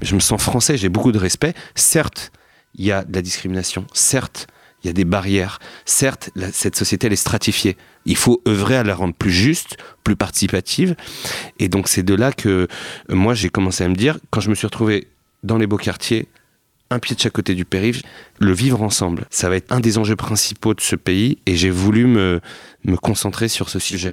Je me sens français, j'ai beaucoup de respect. Certes, il y a de la discrimination. Certes, il y a des barrières. Certes, cette société, elle est stratifiée. Il faut œuvrer à la rendre plus juste, plus participative. Et donc, c'est de là que euh, moi, j'ai commencé à me dire, quand je me suis retrouvé dans les beaux quartiers, un pied de chaque côté du périph', le vivre ensemble. Ça va être un des enjeux principaux de ce pays et j'ai voulu me, me concentrer sur ce sujet.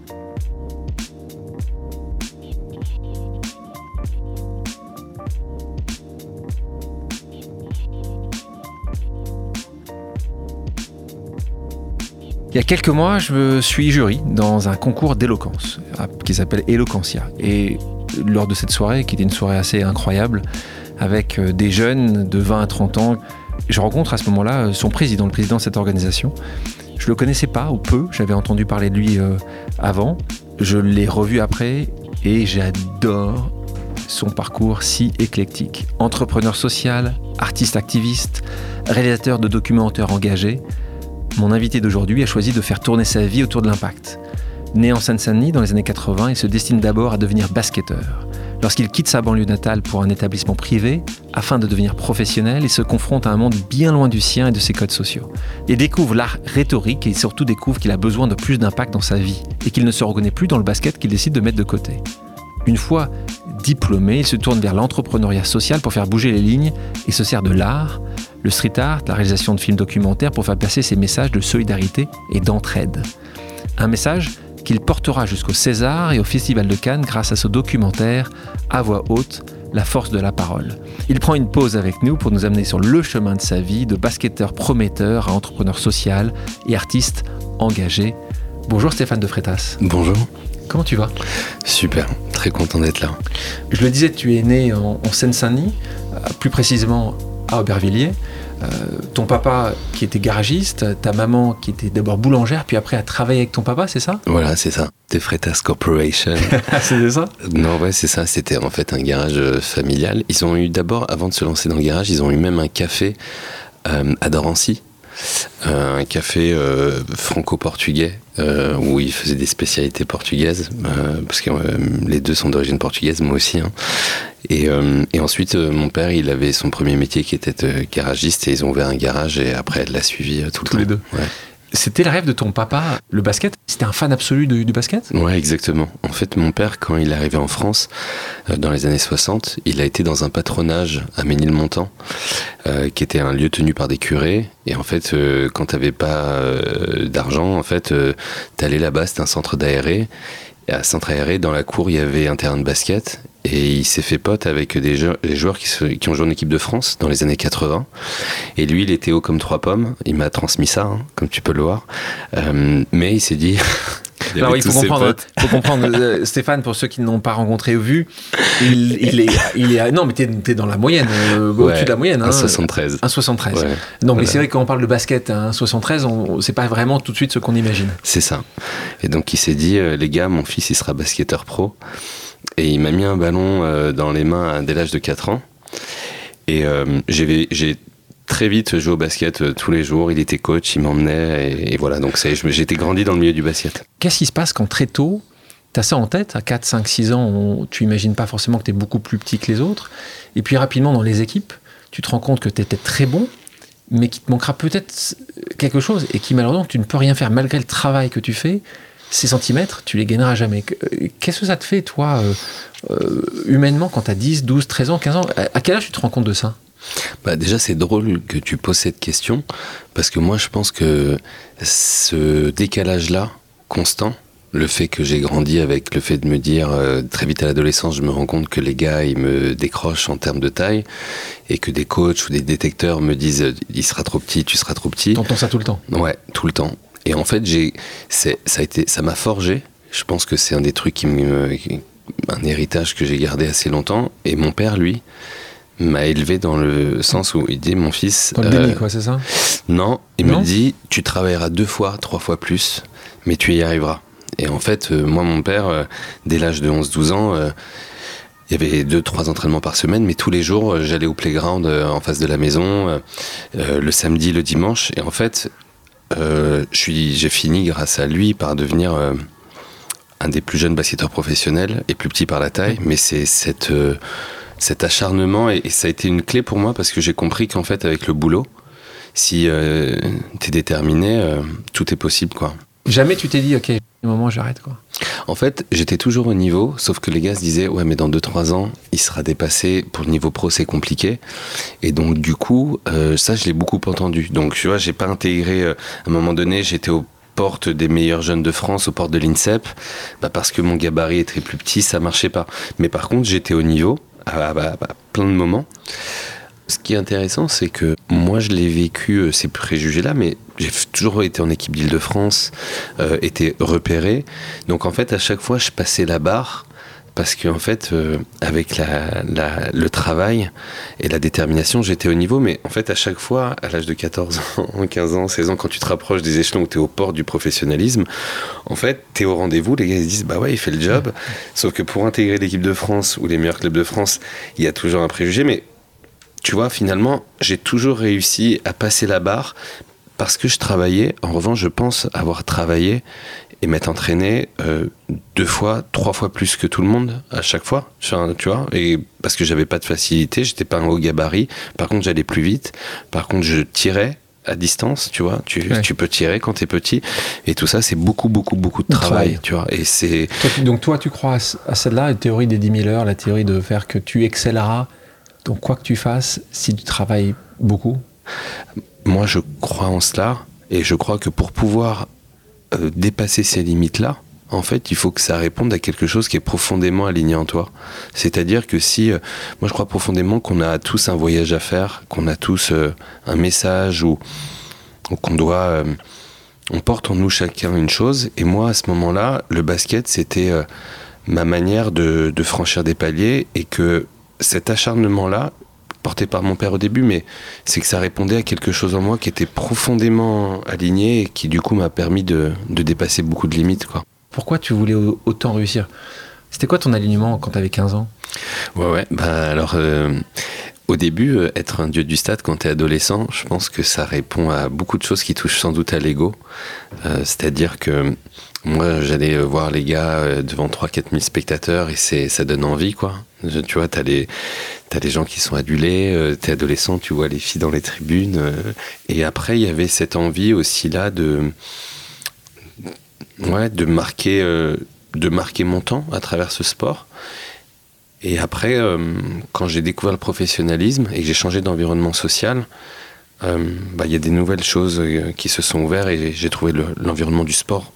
Il y a quelques mois, je suis jury dans un concours d'éloquence qui s'appelle Eloquentia. Et lors de cette soirée, qui était une soirée assez incroyable, avec euh, des jeunes de 20 à 30 ans, je rencontre à ce moment-là euh, son président, le président de cette organisation. Je le connaissais pas ou peu, j'avais entendu parler de lui euh, avant. Je l'ai revu après et j'adore son parcours si éclectique. Entrepreneur social, artiste activiste, réalisateur de documentaires engagés, mon invité d'aujourd'hui a choisi de faire tourner sa vie autour de l'impact. Né en Seine-Saint-Denis dans les années 80, il se destine d'abord à devenir basketteur. Lorsqu'il quitte sa banlieue natale pour un établissement privé, afin de devenir professionnel, il se confronte à un monde bien loin du sien et de ses codes sociaux. Il découvre l'art rhétorique et surtout découvre qu'il a besoin de plus d'impact dans sa vie et qu'il ne se reconnaît plus dans le basket qu'il décide de mettre de côté. Une fois diplômé, il se tourne vers l'entrepreneuriat social pour faire bouger les lignes et se sert de l'art le street art, la réalisation de films documentaires pour faire passer ses messages de solidarité et d'entraide. Un message qu'il portera jusqu'au César et au Festival de Cannes grâce à ce documentaire à voix haute, La force de la parole. Il prend une pause avec nous pour nous amener sur le chemin de sa vie de basketteur prometteur à entrepreneur social et artiste engagé. Bonjour Stéphane de Frétas. Bonjour. Comment tu vas? Super, très content d'être là. Je le disais, tu es né en, Seine-Saint-Denis, euh, plus précisément à Aubervilliers. Euh, ton papa qui était garagiste, ta maman qui était d'abord boulangère, puis après a travaillé avec ton papa, c'est ça? Voilà, c'est ça. De Freitas Corporation. c'est ça? Non, ouais, c'est ça. C'était en fait un garage euh, familial. Ils ont eu d'abord, avant de se lancer dans le garage, ils ont eu même un café euh, à Dorancy. Un café franco-portugais où ils faisaient des spécialités portugaises parce que les deux sont d'origine portugaise moi aussi hein. Euh, et, ensuite, euh, mon père, il avait son premier métier qui était euh, garagiste et ils ont ouvert un garage et après, elle l'a suivi tout le Tous les deux. C'était le rêve de ton papa, le basket? C'était un fan absolu du, basket? Ouais, exactement. En fait, mon père, quand il est arrivé en France, dans les années 60, il a été dans un patronage à Ménilmontant, qui était un lieu tenu par des curés. Et en fait, quand t'avais pas d'argent, en fait, t'allais là-bas, c'était un centre d'aéré. Et à centre aéré, dans la cour, il y avait un terrain de basket. Et il s'est fait pote avec des joueurs, qui, ont joué en équipe de France dans les années 80. Et lui, il était haut comme trois pommes. Il m'a transmis ça, hein, comme tu peux le voir. Euh, mais il s'est dit. il, Alors, faut comprendre, faut comprendre euh, Stéphane, pour ceux qui ne l'ont pas rencontré ou vu, il, est, il est. Non, mais t'es es dans la moyenne, euh, au-dessus de la moyenne. 1,73. Hein, 1,73. non, mais c'est vrai que quand on parle de basket, 1,73, hein, c'est pas vraiment tout de suite ce qu'on imagine. C'est ça. Et donc, il s'est dit, les gars, mon fils, il sera basketteur pro. Et il m'a mis un ballon euh, dans les mains dès l'âge de 4 ans. Et euh, j'ai très vite joué au basket euh, tous les jours. Il était coach, il m'emmenait. Et, voilà, donc j'étais grandi dans le milieu du basket. Qu'est-ce qui se passe quand très tôt, tu as ça en tête, à 4, 5, 6 ans, tu imagines pas forcément que tu es beaucoup plus petit que les autres. Et puis rapidement, dans les équipes, tu te rends compte que tu étais très bon, mais qu'il te manquera peut-être quelque chose et qui malheureusement tu ne peux rien faire malgré le travail que tu fais ces centimètres, tu les gagneras jamais. Euh, qu'est-ce que ça te fait, toi, euh, euh, humainement, quand tu as 10, 12, 13 ans, 15 ans? À quel âge tu te rends compte de ça? Bah déjà c'est drôle que tu poses cette question parce que moi je pense que ce décalage là constant le fait que j'ai grandi avec le fait de me dire très vite à l'adolescence, je me rends compte que les gars ils me décrochent en termes de taille et que des coachs ou des détecteurs me disent il sera trop petit, tu seras trop petit. T'entends ça tout le temps Ouais, tout le temps. Et en fait, j'ai, ça a été, ça m'a forgé. Je pense que c'est un des trucs qui me, un héritage que j'ai gardé assez longtemps. Et mon père, lui, m'a élevé dans le sens où il dit mon fils. Dans le déni, quoi, c'est ça? Non, il me dit tu travailleras deux fois, trois fois plus, mais tu y arriveras. Et en fait, moi, mon père, dès l'âge de 11-12 ans, il y avait deux, trois entraînements par semaine, mais tous les jours, euh, j'allais au playground euh, en face de la maison, euh, le samedi, le dimanche. Et en fait, j'ai fini grâce à lui par devenir un des plus jeunes basketteurs professionnels et plus petit par la taille. Mais c'est cette, cet acharnement et, ça a été une clé pour moi parce que j'ai compris qu'en fait, avec le boulot, si tu es déterminé, tout est possible, quoi. Jamais tu t'es dit, ok, un moment j'arrête quoi. En fait, j'étais toujours au niveau, sauf que les gars se disaient ouais mais dans 2-3 ans, il sera dépassé. Pour le niveau pro, c'est compliqué. Et donc du coup, euh, ça je l'ai beaucoup entendu. Donc tu vois, j'ai pas intégré. Euh, à un moment donné, j'étais aux portes des meilleurs jeunes de France, aux portes de l'INSEP, bah parce que mon gabarit était plus petit, ça marchait pas. Mais par contre, j'étais au niveau à plein de moments ce qui est intéressant, c'est que moi, je l'ai vécu, euh, ces préjugés-là, mais j'ai toujours été en équipe d'Île-de-France, euh, été repéré. Donc, en fait, à chaque fois, je passais la barre parce qu'en en fait, euh, avec le travail et la détermination, j'étais au niveau. Mais en fait, à chaque fois, à l'âge de 14 ans, 15 ans, 16 ans, quand tu te rapproches des échelons où tu es au port du professionnalisme, en fait, tu es au rendez-vous. Les gars ils disent Bah ouais, il fait le job. Sauf que pour intégrer l'équipe de France ou les meilleurs clubs de France, il y a toujours un préjugé. Mais tu vois, finalement, j'ai toujours réussi à passer la barre parce que je travaillais. En revanche, je pense avoir travaillé et m'être entraîné euh, deux fois, trois fois plus que tout le monde à chaque fois. Tu vois, et parce que j'avais pas de facilité, j'étais pas un haut gabarit. Par contre, j'allais plus vite. Par contre, je tirais à distance, tu vois. Tu, tu peux tirer quand tu es petit. Et tout ça, c'est beaucoup, beaucoup, beaucoup de travail, tu vois. Et c'est. Donc, toi, tu crois à celle-là, la théorie des 10 000 heures, la théorie de faire que tu excelleras donc quoi que tu fasses, si tu travailles beaucoup Moi, je crois en cela. Et je crois que pour pouvoir euh, dépasser ces limites-là, en fait, il faut que ça réponde à quelque chose qui est profondément aligné en toi. C'est-à-dire que si, euh, moi je crois profondément qu'on a tous un voyage à faire, qu'on a tous euh, un message ou, qu'on doit, on porte en nous chacun une chose. Et moi, à ce moment-là, le basket, c'était ma manière de, de, franchir des paliers et que cet acharnement-là, porté par mon père au début, mais c'est que ça répondait à quelque chose en moi qui était profondément aligné et qui du coup m'a permis de, dépasser beaucoup de limites. Quoi. Pourquoi tu voulais autant réussir? C'était quoi ton alignement quand tu avais 15 ans? Ouais, ouais. Bah, alors, euh, au début, euh, être un dieu du stade quand tu es adolescent, je pense que ça répond à beaucoup de choses qui touchent sans doute à l'ego. Euh, c'est-à-dire que moi, j'allais voir les gars devant 3-4 000 spectateurs et ça donne envie, quoi. Tu vois, t'as les, as les gens qui sont adulés, euh, t'es adolescent, tu vois les filles dans les tribunes. Euh, et après, il y avait cette envie aussi là de, ouais, de marquer, euh, de marquer mon temps à travers ce sport. Et après, quand j'ai découvert le professionnalisme et que j'ai changé d'environnement social, bah, il y a des nouvelles choses qui se sont ouvertes et j'ai trouvé l'environnement du sport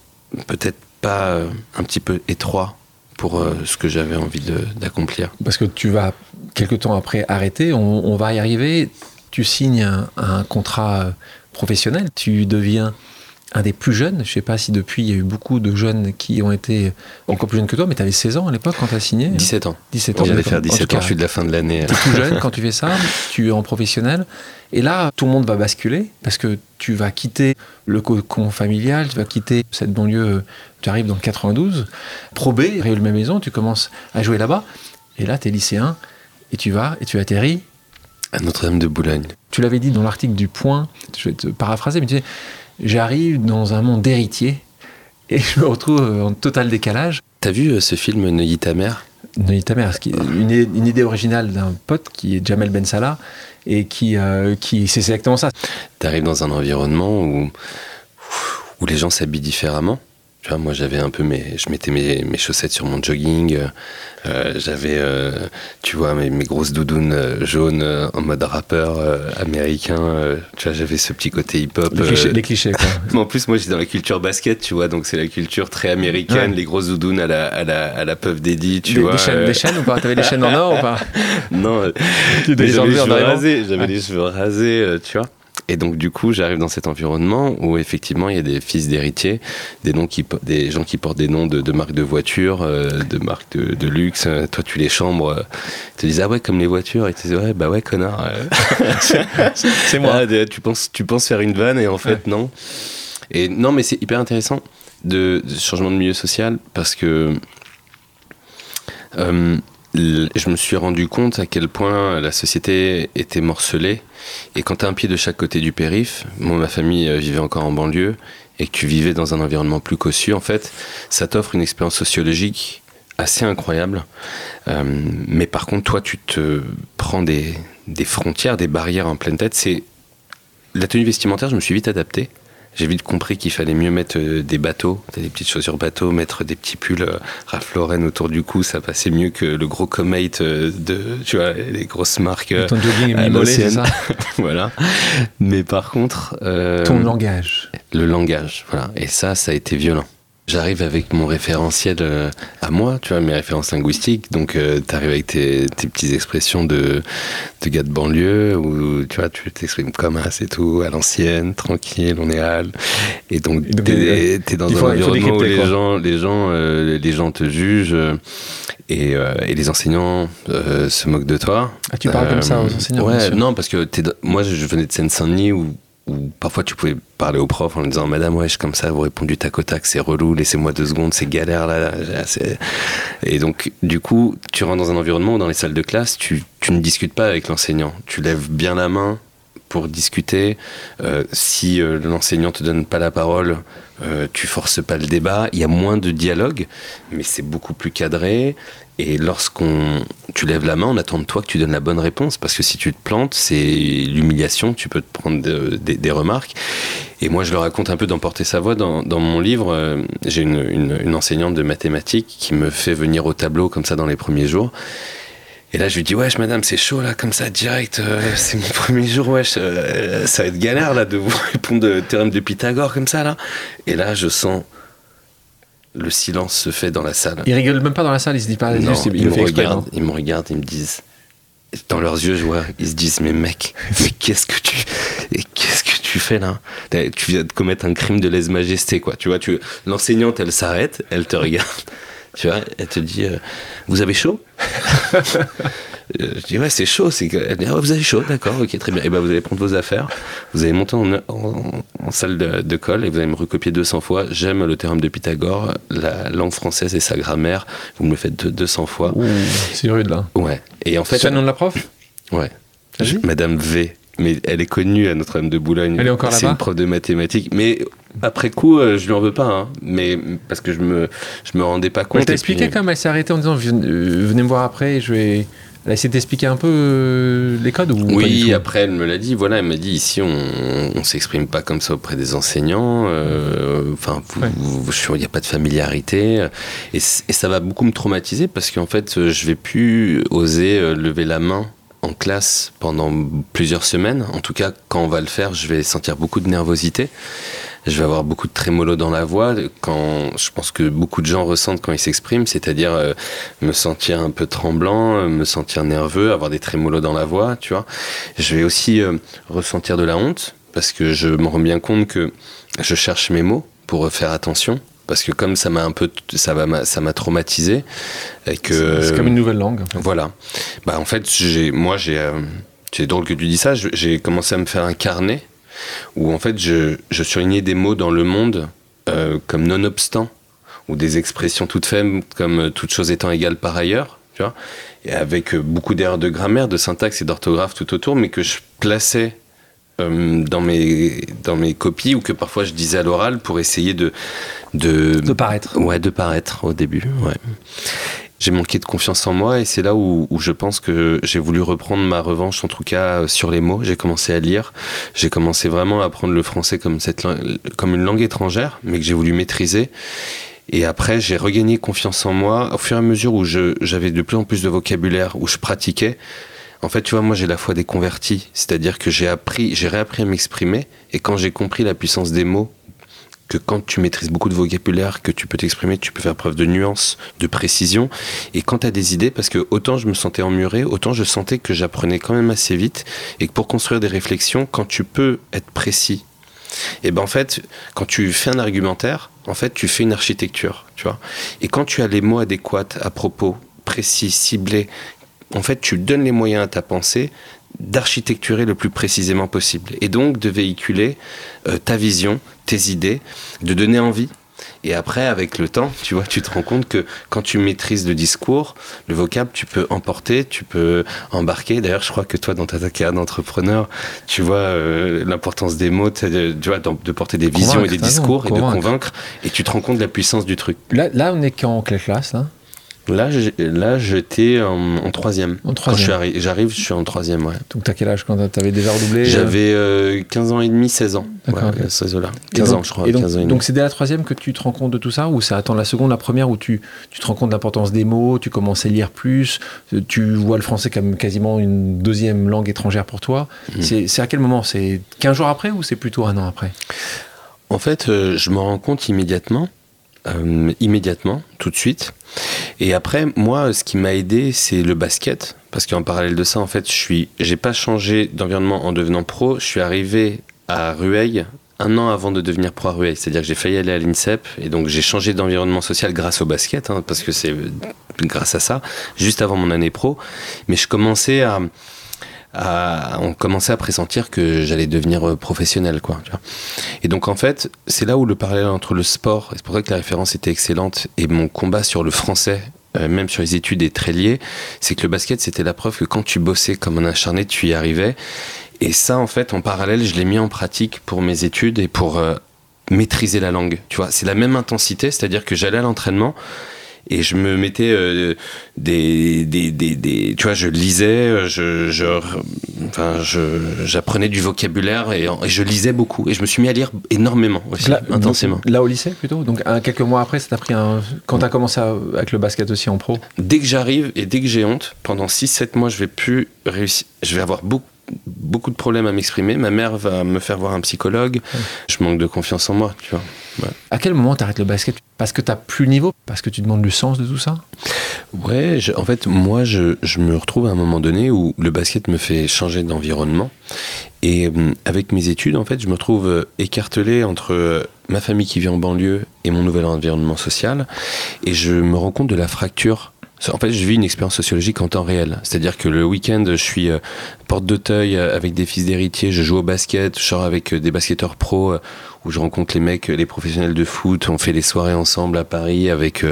peut-être pas un petit peu étroit pour euh, ce que j'avais envie d'accomplir. Parce que tu vas, quelques temps après, arrêter, on, va y arriver, tu signes un, un, contrat professionnel, tu deviens un des plus jeunes. Je ne sais pas si depuis, il y a eu beaucoup de jeunes qui ont été encore plus jeunes que toi, mais tu avais 16 ans à l'époque quand tu as signé 17 ans. 17 ans. J'allais faire 17 ans, je suis de la fin de l'année. Tu es tout jeune quand tu fais ça, tu es en professionnel. Et là, tout le monde va basculer parce que tu vas quitter le cocon familial, tu vas quitter cette banlieue, tu arrives dans le 92, Pro B, Réule Maison, tu commences à jouer là-bas. Et là, tu es lycéen et tu vas et tu atterris. À Notre-Dame de Boulogne. Tu l'avais dit dans l'article du Point, je vais te paraphraser, mais tu sais, j'arrive dans un monde d'héritiers et je me retrouve en total décalage. T'as vu euh, ce film Neuilly ta mère? Neuilly ta mère, une, une idée originale d'un pote qui est Jamel Ben Salah et qui, euh, qui c'est exactement ça. T'arrives dans un environnement où, où les gens s'habillent différemment? Moi, j'avais un peu mes, je mettais mes, mes, chaussettes sur mon jogging. Euh, j'avais, euh, tu vois, mes, mes grosses doudounes euh, jaunes en mode rappeur américain. tu vois, j'avais ce petit côté hip-hop. Les clichés, quoi. Mais en plus, moi, j'étais dans la culture basket, tu vois, donc c'est la culture très américaine, les grosses doudounes à la, à la, à la Puff Daddy, tu vois. Des chaînes, des chaînes ou pas? T'avais des chaînes en or ou pas? Non. J'avais les cheveux rasés, j'avais les cheveux rasés, tu vois. Et donc, du coup, j'arrive dans cet environnement où effectivement, il y a des fils d'héritiers, des, noms qui, des gens qui portent des noms de, marques de voitures, euh, de marques de, luxe. Toi, tu les chambres, ils te disent Ah ouais, comme les voitures. Et tu dis Ouais, bah ouais, connard. c'est moi. Ah, tu, penses, tu penses faire une vanne et en fait, non. Et non, mais c'est hyper intéressant de, changement de milieu social parce que euh, je me suis rendu compte à quel point la société était morcelée. Et quand tu as un pied de chaque côté du périph', moi, ma famille euh, vivait encore en banlieue, et que tu vivais dans un environnement plus cossu, en fait, ça t'offre une expérience sociologique assez incroyable. Euh, mais par contre, toi, tu te prends des, des frontières, des barrières en pleine tête. C'est la tenue vestimentaire, je me suis vite adapté j'ai vite compris qu'il fallait mieux mettre euh, des bateaux, des petites chaussures bateaux, mettre des petits pulls euh, Ralph Lauren autour du cou, ça passait mieux que le gros Comate euh, de, tu vois, les grosses marques. ton jogging est c'est ça Voilà. Mais par contre. Ton langage. Le langage, voilà. Et ça, ça a été violent. J'arrive avec mon référentiel euh, à moi, tu vois, mes références linguistiques. Donc, euh, tu arrives avec tes, tes, petites expressions de, de gars de banlieue, où tu vois, tu t'exprimes comme un, c'est tout, à l'ancienne, tranquille, on est hal. Et donc, tu es, dans un environnement où les gens, les, gens, euh, les gens te jugent et, et les enseignants se moquent de toi. Ah, tu parles comme ça aux enseignants Ouais, non, parce que moi, je venais de Seine-Saint-Denis où où parfois tu pouvais parler au prof en lui disant Madame, ouais, comme ça, vous répondez du tac au tac, c'est relou, laissez-moi deux secondes, c'est galère là. et donc, du coup, tu rentres dans un environnement dans les salles de classe, tu, tu ne discutes pas avec l'enseignant. Tu lèves bien la main pour discuter. Euh, si euh, l'enseignant te donne pas la parole, euh, tu forces pas le débat. Il y a moins de dialogue, mais c'est beaucoup plus cadré. Et lorsqu'on tu lèves la main, on attend de toi que tu donnes la bonne réponse, parce que si tu te plantes, c'est l'humiliation, tu peux te prendre des remarques. Et moi, je le raconte un peu d'emporter sa voix dans, mon livre. Euh, j'ai une, enseignante de mathématiques qui me fait venir au tableau comme ça dans les premiers jours. Et là, je lui dis, wesh, madame, c'est chaud, là, comme ça, direct, euh, c'est mon premier jour, wesh, euh, ça va être galère, là, de vous répondre de théorème de Pythagore, comme ça, là. Et là, je sens le silence se fait dans la salle. Ils rigolent même pas dans la salle, ils se disent pas. Non, ils, me regardent, ils me regardent, ils me disent. Dans leurs yeux, je vois, ils se disent mais mec, mais qu'est-ce que tu, qu'est-ce que tu fais là? Tu viens de commettre un crime de lèse-majesté quoi. Tu vois, tu, l'enseignante, elle s'arrête, elle te regarde, tu vois, elle te dit, euh, vous avez chaud? je dis ouais c'est chaud c'est elle dit ah, vous avez chaud d'accord ok très bien et ben vous allez prendre vos affaires vous allez monter en, salle de, colle et vous allez me recopier 200 fois j'aime le théorème de Pythagore la langue française et sa grammaire vous me le faites 200 fois c'est rude là ouais et en fait c'est le nom de la prof? Ouais Madame V mais elle est connue à Notre-Dame de Boulogne. Elle est encore là-bas? C'est une prof de mathématiques. Mais après coup, euh, je lui en veux pas, hein. mais parce que je me, je me rendais pas compte. Elle t'a expliqué quand même, elle s'est arrêtée en disant euh, venez me voir après, je vais. Elle a essayé d'expliquer un peu euh, les codes ou Oui, après elle me l'a dit. Voilà, elle m'a dit ici on, on s'exprime pas comme ça auprès des enseignants. Euh, enfin, il n'y a pas de familiarité et, ça va beaucoup me traumatiser parce qu'en fait, je vais plus oser euh, lever la main en classe pendant plusieurs semaines. En tout cas, quand on va le faire, je vais sentir beaucoup de nervosité je vais avoir beaucoup de trémolo dans la voix, quand je pense que beaucoup de gens ressentent quand ils s'expriment, c'est-à-dire euh, me sentir un peu tremblant, euh, me sentir nerveux, avoir des trémolos dans la voix, tu vois. Je vais aussi euh, ressentir de la honte, parce que je me rends bien compte que je cherche mes mots pour faire attention parce que comme ça m'a un peu ça va ça m'a traumatisé et que c'est comme une nouvelle langue en fait. voilà. Bah en fait j'ai moi j'ai c'est drôle que tu dis ça. J'ai commencé à me faire un carnet où en fait je, je surlignais des mots dans le monde euh, comme nonobstant, ou des expressions toutes faibles comme euh, toute chose étant égale par ailleurs, tu vois, et avec euh, beaucoup d'erreurs de grammaire, de syntaxe et d'orthographe tout autour, mais que je plaçais dans, mes, dans mes copies ou que parfois je disais à l'oral pour essayer de, de... De paraître. Ouais, de paraître au début, ouais j'ai manqué de confiance en moi et c'est là où, je pense que j'ai voulu reprendre ma revanche en tout cas sur les mots. J'ai commencé à lire, j'ai commencé vraiment à apprendre le français comme, cette, comme une langue étrangère, mais que j'ai voulu maîtriser. Et après, j'ai regagné confiance en moi au fur et à mesure où j'avais de plus en plus de vocabulaire, où je pratiquais. En fait, tu vois, moi j'ai la foi des convertis, c'est-à-dire que j'ai appris, j'ai réappris à m'exprimer, et quand j'ai compris la puissance des mots que quand tu maîtrises beaucoup de vocabulaire, que tu peux t'exprimer, tu peux faire preuve de nuance, de précision. Et quand tu as des idées, parce que autant je me sentais emmuré, autant je sentais que j'apprenais quand même assez vite. Et que pour construire des réflexions, quand tu peux être précis, et ben en fait, quand tu fais un argumentaire, en fait, tu fais une architecture, tu vois. Et quand tu as les mots adéquats à propos, précis, ciblés, en fait, tu donnes les moyens à ta pensée d'architecturer le plus précisément possible et donc de véhiculer euh, ta vision, tes idées, de donner envie. Et après, avec le temps, tu vois, tu te rends compte que quand tu maîtrises le discours, le vocable, tu peux emporter, tu peux embarquer. D'ailleurs, je crois que toi, dans ta carrière d'entrepreneur, tu vois euh, l'importance des mots, tu vois, de porter des visions et des discours et de convaincre. Et tu te rends compte de la puissance du truc. Là, là on est en quelle classe là? Là, là j'étais en, troisième. En troisième. J'arrive, je suis en troisième, ouais. Donc, t'as quel âge quand t'avais déjà redoublé euh J'avais 15 euh, ans et demi, 16 ans. D'accord. Ouais, là 15 ans, je crois. donc, c'est dès la troisième que tu te rends compte de tout ça Ou ça attend la seconde, la première, où tu, tu te rends compte de l'importance des mots, tu commences à lire plus, tu vois le français comme quasiment une deuxième langue étrangère pour toi hmm. C'est à quel moment? C'est 15 jours après ou c'est plutôt un an après? En fait, euh, je me rends compte immédiatement. Immédiatement, tout de suite. Et après, moi, ce qui m'a aidé, c'est le basket. Parce qu'en parallèle de ça, en fait, je suis, j'ai pas changé d'environnement en devenant pro. Je suis arrivé à Rueil un an avant de devenir pro à Rueil. C'est-à-dire que j'ai failli aller à l'INSEP. Et donc, j'ai changé d'environnement social grâce au basket. Hein, parce que c'est grâce à ça, juste avant mon année pro. Mais je commençais à, on commençait à pressentir que j'allais devenir euh, professionnel, quoi. Et donc en fait, c'est là où le parallèle entre le sport, et c'est pour ça que la référence était excellente, et mon combat sur le français, euh, même sur les études, est très lié. C'est que le basket, c'était la preuve que quand tu bossais comme un acharné, tu y arrivais. Et ça, en fait, en parallèle, je l'ai mis en pratique pour mes études et pour euh, maîtriser la langue. Tu vois, c'est la même intensité, c'est-à-dire que j'allais à l'entraînement et je me mettais euh, des, des, des, des, tu vois je lisais je, je enfin je j'apprenais du vocabulaire et, je lisais beaucoup. Et je me suis mis à lire énormément aussi intensément. là au lycée plutôt? Donc quelques mois après ça t'a pris un quand t'as commencé avec le basket aussi en pro? Dès que j'arrive et dès que j'ai honte pendant 6-7 mois je vais plus réussir je vais avoir beaucoup beaucoup de problèmes à m'exprimer. Ma mère va me faire voir un psychologue. Je manque de confiance en moi, tu vois. À quel moment tu arrêtes le basket? Parce que tu n'as plus le niveau? Parce que tu demandes le sens de tout ça? Ouais, en fait, moi, je, je, me retrouve à un moment donné où le basket me fait changer d'environnement. Et euh, avec mes études, en fait, je me trouve euh, écartelé entre euh, ma famille qui vit en banlieue et mon nouvel environnement social. Et je me rends compte de la fracture en fait, je vis une expérience sociologique en temps réel. C'est-à-dire que le week-end, je suis euh, porte d'Auteuil euh, avec des fils d'héritiers, je joue au basket, je sors avec euh, des basketteurs pros où je rencontre les mecs, les professionnels de foot, on fait les soirées ensemble à Paris avec,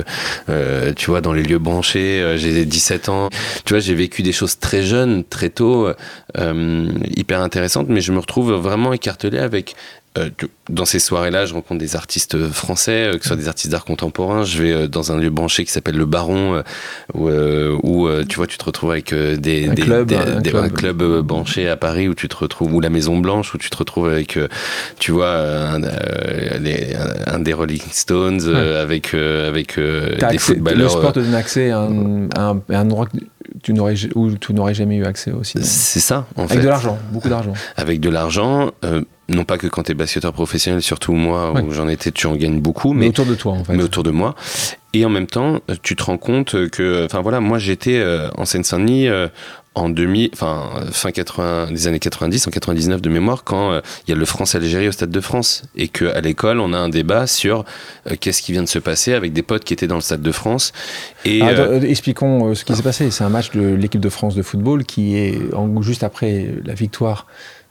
tu vois, dans les lieux branchés. j'ai 17 ans. Tu vois, j'ai vécu des choses très jeunes, très tôt, hyper intéressantes, mais je me retrouve vraiment écartelé avec euh, dans ces soirées-là, je rencontre des artistes français, euh, que ce soit des artistes d'art contemporain. Je vais euh, dans un lieu branché qui s'appelle le Baron, où, où tu vois, tu te retrouves avec des, un, des, club, des, un, club. branché à Paris où tu te retrouves, ou la Maison Blanche où tu te retrouves avec, tu vois, un, un, des Rolling Stones, avec avec des footballeurs. Le sport te donne accès à un endroit tu n'aurais où tu n'aurais jamais eu accès aussi. C'est ça, en fait. Avec de l'argent, beaucoup d'argent. Avec de l'argent non pas que quand tu es basketteur professionnel, surtout moi, où j'en étais, tu en gagnes beaucoup, mais, autour de toi, en fait. Mais autour de moi. Et en même temps, tu te rends compte que, enfin voilà, moi j'étais euh, en Seine-Saint-Denis euh, en demi, enfin fin 80, des années 90, en 99 de mémoire, quand euh, il y a le France-Algérie au Stade de France, et que à l'école on a un débat sur qu'est-ce qui vient de se passer avec des potes qui étaient dans le Stade de France. Et ah, expliquons ce qui s'est passé. C'est un match de l'équipe de France de football qui est en, juste après la victoire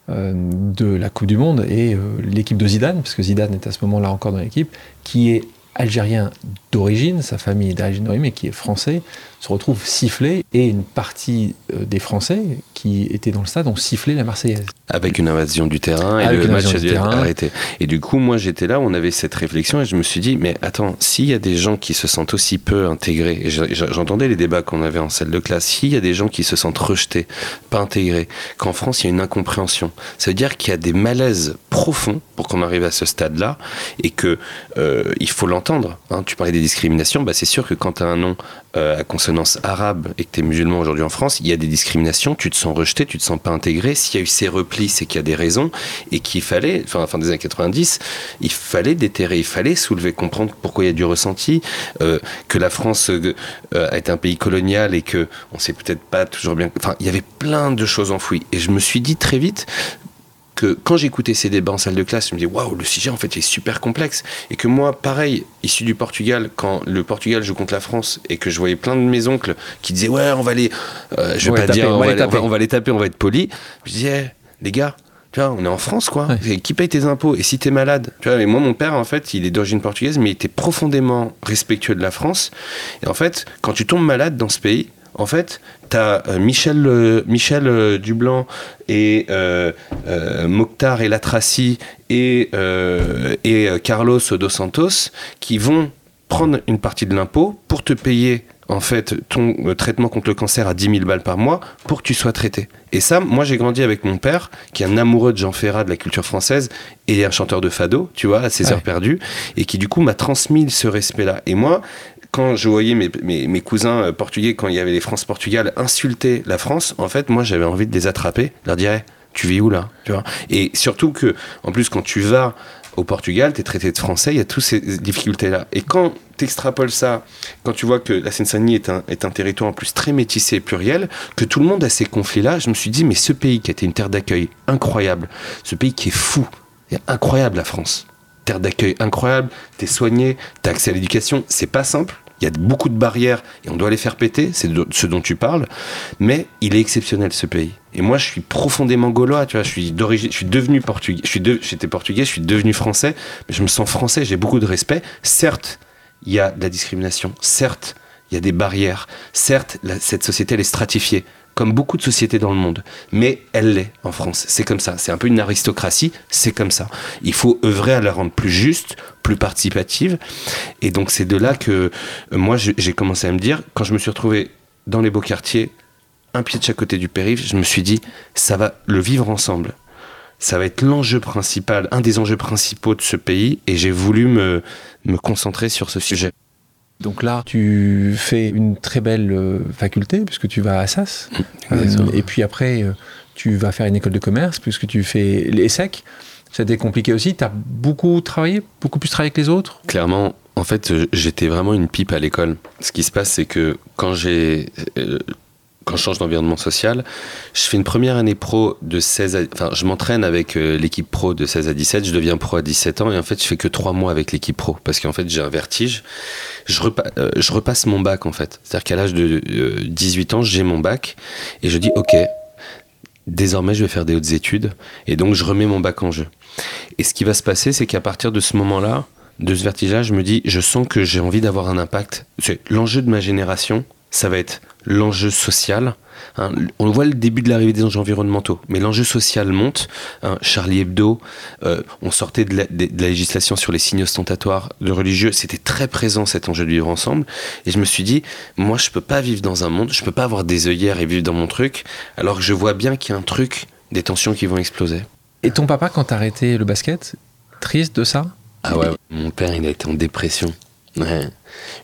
euh, de la Coupe du Monde et euh, l'équipe de Zidane, parce que Zidane est à ce moment-là encore dans l'équipe, qui est algérien d'origine, sa famille est d'origine d'origine, mais qui est français, se retrouve sifflé et une partie euh, des Français qui étaient dans le stade ont sifflé la Marseillaise. Avec une invasion du terrain et le match a dû arrêté. Et du coup, moi j'étais là, on avait cette réflexion et je me suis dit, mais attends, s'il y a des gens qui se sentent aussi peu intégrés, et j'entendais les débats qu'on avait en salle de classe, s'il y a des gens qui se sentent rejetés, pas intégrés, qu'en France il y a une incompréhension, ça veut dire qu'il y a des malaises profonds pour qu'on arrive à ce stade-là et que euh, il faut l'entendre. Hein. Tu parlais des discriminations, bah, c'est sûr que quand tu as un nom euh, à consonance arabe et que tu es musulman aujourd'hui en France, il y a des discriminations, tu te sens rejeté, tu te sens pas intégré. S'il y a eu ces replis, c'est qu'il y a des raisons et qu'il fallait, enfin, fin des années 90, il fallait déterrer, il fallait soulever, comprendre pourquoi il y a du ressenti, euh, que la France euh, est un pays colonial et que on sait peut-être pas toujours bien. Enfin, il y avait plein de choses enfouies. Et je me suis dit très vite, que quand j'écoutais ces débats en salle de classe, je me disais waouh, le sujet en fait est super complexe. Et que moi, pareil, issu du Portugal, quand le Portugal joue contre la France et que je voyais plein de mes oncles qui disaient ouais, on va les. Euh, je vais pas dire, on, va les taper. On, va, les taper, on va être poli. Je disais, les gars, tu vois, on est en France, quoi. Qui paye tes impôts? Et si t'es malade? Tu vois, et moi, mon père, en fait, il est d'origine portugaise, mais il était profondément respectueux de la France. Et en fait, quand tu tombes malade dans ce pays, en fait, tu as euh, Michel, euh, Michel euh, Dublanc et Mokhtar et Latraci et, et Carlos Dos Santos qui vont prendre une partie de l'impôt pour te payer en fait ton traitement contre le cancer à 10 000 balles par mois pour que tu sois traité. Et ça, moi j'ai grandi avec mon père, qui est un amoureux de Jean Ferrat, de la culture française, et un chanteur de fado, tu vois, à ses heures perdues, et qui du coup m'a transmis ce respect-là. Et moi, quand je voyais mes, mes, cousins euh, portugais, quand il y avait les France-Portugal, insulter la France, en fait, moi, j'avais envie de les attraper, leur dire, tu vis où là tu vois? Et surtout que, en plus, quand tu vas au Portugal, tu es traité de français, il y a toutes ces difficultés-là. Et quand tu extrapoles ça, quand tu vois que la Seine-Saint-Denis est un, est un territoire en plus très métissé et pluriel, que tout le monde a ces conflits-là, je me suis dit, mais ce pays qui a été une terre d'accueil incroyable, ce pays qui est fou, est incroyable la France terre d'accueil incroyable, t'es soigné, t'as accès à l'éducation, c'est pas simple, il y a beaucoup de barrières et on doit les faire péter, c'est ce dont tu parles, mais il est exceptionnel ce pays. Et moi, je suis profondément gaulois, tu vois, je suis d'origine, je suis devenu portugais, je suis j'étais portugais, je suis devenu français, mais je me sens français, j'ai beaucoup de respect. Certes, il y a de la discrimination, certes, il y a des barrières, certes, cette société elle est stratifiée comme beaucoup de sociétés dans le monde. Mais elle l'est en France. C'est comme ça. C'est un peu une aristocratie. C'est comme ça. Il faut œuvrer à la rendre plus juste, plus participative. Et donc c'est de là que euh, moi j'ai commencé à me dire, quand je me suis retrouvé dans les beaux quartiers, un pied de chaque côté du périph', je me suis dit, ça va le vivre ensemble. Ça va être l'enjeu principal, un des enjeux principaux de ce pays, et j'ai voulu me, me concentrer sur ce sujet. Donc là, tu fais une très belle euh, faculté, puisque tu vas à Assas. Mmh, euh, et puis après, euh, tu vas faire une école de commerce, puisque tu fais l'ESSEC. C'était compliqué aussi. Tu as beaucoup travaillé, beaucoup plus travaillé que les autres? Clairement, en fait, j'étais vraiment une pipe à l'école. Ce qui se passe, c'est que quand j'ai quand je change d'environnement social, je fais une première année pro de 16 à, enfin, je m'entraîne avec euh, l'équipe pro de 16 à 17, je deviens pro à 17 ans et en fait, je fais que 3 mois avec l'équipe pro parce qu'en fait, j'ai un vertige. Je, euh, je repasse mon bac en fait. C'est-à-dire qu'à l'âge de 18 euh, ans, j'ai mon bac et je dis OK, désormais, je vais faire des hautes études et donc je remets mon bac en jeu. Et ce qui va se passer, c'est qu'à partir de ce moment-là, de ce vertige-là, je me dis, je sens que j'ai envie d'avoir un impact. L'enjeu de ma génération, ça va être l'enjeu social. Hein, on voit le début de l'arrivée des enjeux environnementaux, mais l'enjeu social monte. Hein, Charlie Hebdo, euh, on sortait de la, législation sur les signes ostentatoires de religieux, c'était très présent cet enjeu de vivre ensemble. Et je me suis dit, moi je peux pas vivre dans un monde, je peux pas avoir des œillères et vivre dans mon truc, alors que je vois bien qu'il y a un truc, des tensions qui vont exploser. Et ton papa, quand t'as arrêté le basket, triste de ça? Ah ouais, mon père il a été en dépression.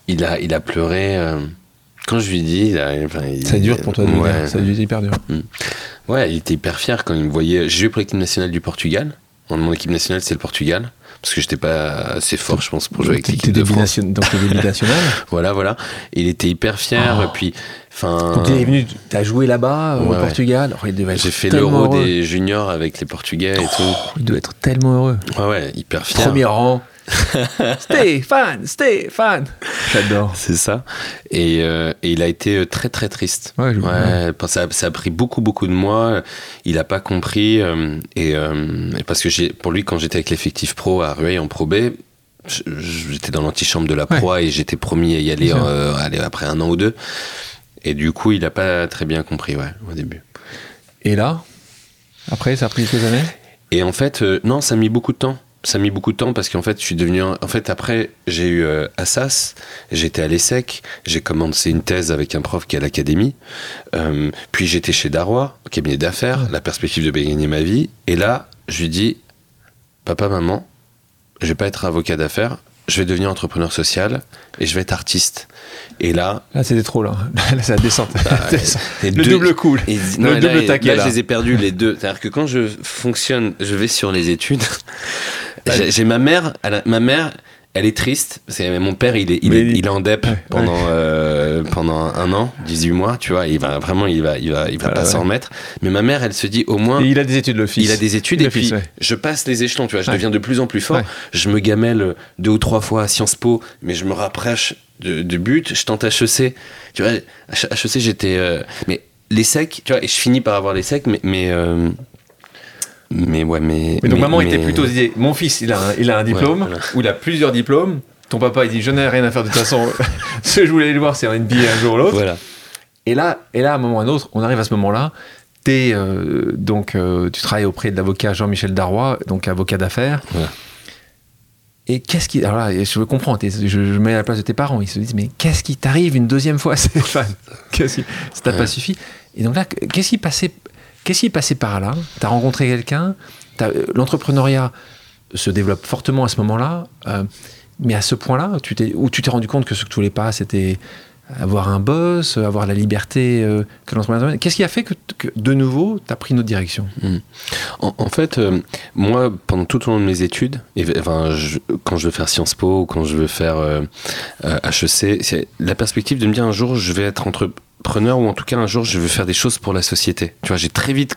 Il, a, il a pleuré. Euh, quand je lui dis. c'est dur pour toi de ouais. dire, ça hyper dur. Mm. Ouais, il était hyper fier quand il me voyait. J'ai joué pour l'équipe nationale du Portugal. Mon équipe nationale, c'est le Portugal. Parce que j'étais pas assez fort, je pense, pour jouer avec l'équipe de France. Donc, nationale Voilà, voilà. Il était hyper fier. Oh. Puis, enfin. Quand il est venu, t'as joué là-bas, au Portugal. Oh, J'ai fait l'euro des juniors avec les Portugais et tout. Il doit être tellement heureux. Ouais, ouais, hyper fier. Premier rang. Stéphane, Stéphane. J'adore. C'est ça. Et, euh, et, il a été euh, très très triste. Ouais, ouais ça, ça, a pris beaucoup beaucoup de mois. Il n'a pas compris. Euh, et, parce que pour lui, quand j'étais avec l'effectif pro à Rueil en Pro B, j'étais dans l'antichambre de la proie et j'étais promis à y aller, aller, après un an ou deux. Et du coup, il n'a pas très bien compris ouais, au début. Et là Après, ça a pris quelques années? Et en fait, non, ça a mis beaucoup de temps ça a mis beaucoup de temps parce qu'en fait, je suis devenu. En fait, après, j'ai eu euh, Assas, j'étais à l'ESSEC, j'ai commencé une thèse avec un prof qui est à l'académie. Euh, puis j'étais chez Darrois, cabinet d'affaires, la perspective de gagner ma vie. Et là, je lui dis Papa, maman, je vais pas être avocat d'affaires, je vais devenir entrepreneur social et je vais être artiste. Et là. Là, c'était trop, là. Là, c'est la descente. Bah, le deux- double coup. et- le non, et double là, taquet, là, là. je les ai perdus les deux. C'est-à-dire que quand je fonctionne, je vais sur les études. J'ai ma mère, elle ma mère, elle est triste. C'est mon père, il est, il est, il- il est en dep Ouais, pendant euh, pendant un an, 18 mois, tu vois. Il va vraiment, il va, il va, il va Voilà, pas ouais. s'en remettre. Mais ma mère, elle se dit au moins. Et il a des études, le fils. Il a des études Le et puis fils, ouais. je passe les échelons, tu vois, je Ouais. deviens de plus en plus fort. Ouais. Je me gamelle deux ou trois fois à Sciences Po, mais je me rapproche de, de but. Je tente HEC. Tu vois, HEC, j'étais. euh, mais les secs, tu vois, et je finis par avoir les secs, mais. Mais, euh, mais ouais, mais. Mais donc mais- maman mais- était plutôt disait mon fils il a un, il a un diplôme voilà. ou il a plusieurs diplômes. Ton papa il dit je n'ai rien à faire de toute façon. Ce que je voulais aller le voir c'est un NBA un jour ou l'autre. Voilà. Et là et là à un moment ou à un autre on arrive à ce moment-là. T'es, euh, donc euh, tu travailles auprès de l'avocat Jean-Michel Darrois donc avocat d'affaires. Voilà. Et qu'est-ce qui alors là je comprends je, je mets à la place de tes parents ils se disent mais qu'est-ce qui t'arrive une deuxième fois Stéphane? Qui ça t'a pas suffi? Et donc là qu'est-ce qui passait qu'est-ce qui passait par là? T'as rencontré quelqu'un euh, L'entrepreneuriat se développe fortement à ce moment-là, euh, mais à ce point-là, tu où tu t'es rendu compte que ce que tu voulais pas, c'était avoir un boss, avoir la liberté euh, que l'entrepreneuriat. Qu'est-ce qui a fait que, de nouveau, tu as pris une autre direction? En, en fait, euh, moi, pendant tout au long de mes études, quand je veux faire Sciences Po ou quand je veux faire euh, euh, HEC, c'est la perspective de me dire un jour je vais être entrepreneur ou en tout cas un jour je veux faire des choses pour la société. Tu vois, j'ai très vite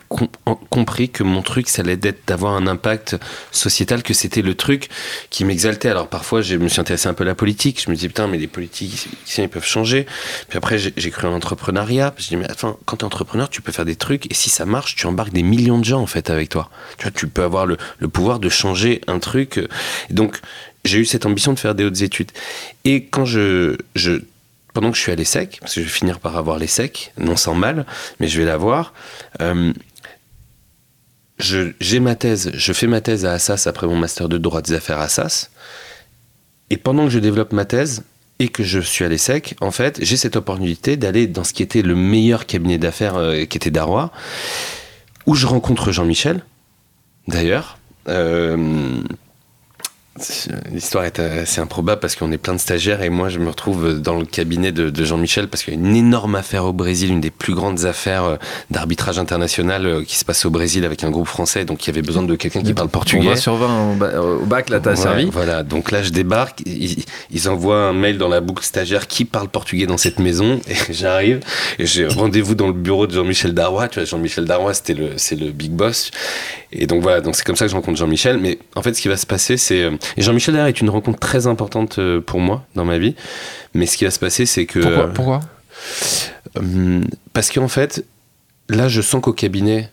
compris que mon truc, ça allait être d'avoir un impact sociétal, que c'était le truc qui m'exaltait. Alors parfois, je me suis intéressé un peu à la politique. Je me disais putain, mais les politiciens ils peuvent changer. Puis après, j'ai cru en l'entrepreneuriat. Je dis mais attends, quand t'es entrepreneur, tu peux faire des trucs et si ça marche, tu embarques des millions de gens en fait avec toi. Tu vois, tu peux avoir le, le pouvoir de changer un truc. Et donc, j'ai eu cette ambition de faire des hautes études. Et quand je, je pendant que je suis à l'ESSEC, parce que je vais finir par avoir l'ESSEC, non sans mal, mais je vais l'avoir, euh, j'ai ma thèse, je fais ma thèse à Assas après mon master de droit des affaires à Assas. Et pendant que je développe ma thèse et que je suis à l'ESSEC, en fait, j'ai cette opportunité d'aller dans ce qui était le meilleur cabinet d'affaires euh, qui était Darrois, où je rencontre Jean-Michel, d'ailleurs. Euh, L'histoire est assez improbable parce qu'on est plein de stagiaires et moi je me retrouve dans le cabinet de, de Jean-Michel parce qu'il y a une énorme affaire au Brésil, une des plus grandes affaires euh, d'arbitrage international euh, qui se passe au Brésil avec un groupe français, donc il y avait besoin de quelqu'un qui parle portugais. On va sur 20 au, ba- au bac, là, t'as Ouais, servi. Voilà, donc là je débarque, ils, ils envoient un mail dans la boucle stagiaire. Qui parle portugais dans cette maison, et j'arrive, et j'ai rendez-vous dans le bureau de Jean-Michel Darrois, tu vois, Jean-Michel Darrois c'était le, c'est le big boss, et donc voilà, donc c'est comme ça que je rencontre Jean-Michel, mais en fait ce qui va se passer c'est, euh, et Jean-Michel Darrois est une rencontre très importante euh, pour moi dans ma vie, mais ce qui va se passer c'est que... Pourquoi, euh, Pourquoi? Hum, Parce qu'en fait, là, je sens qu'au cabinet,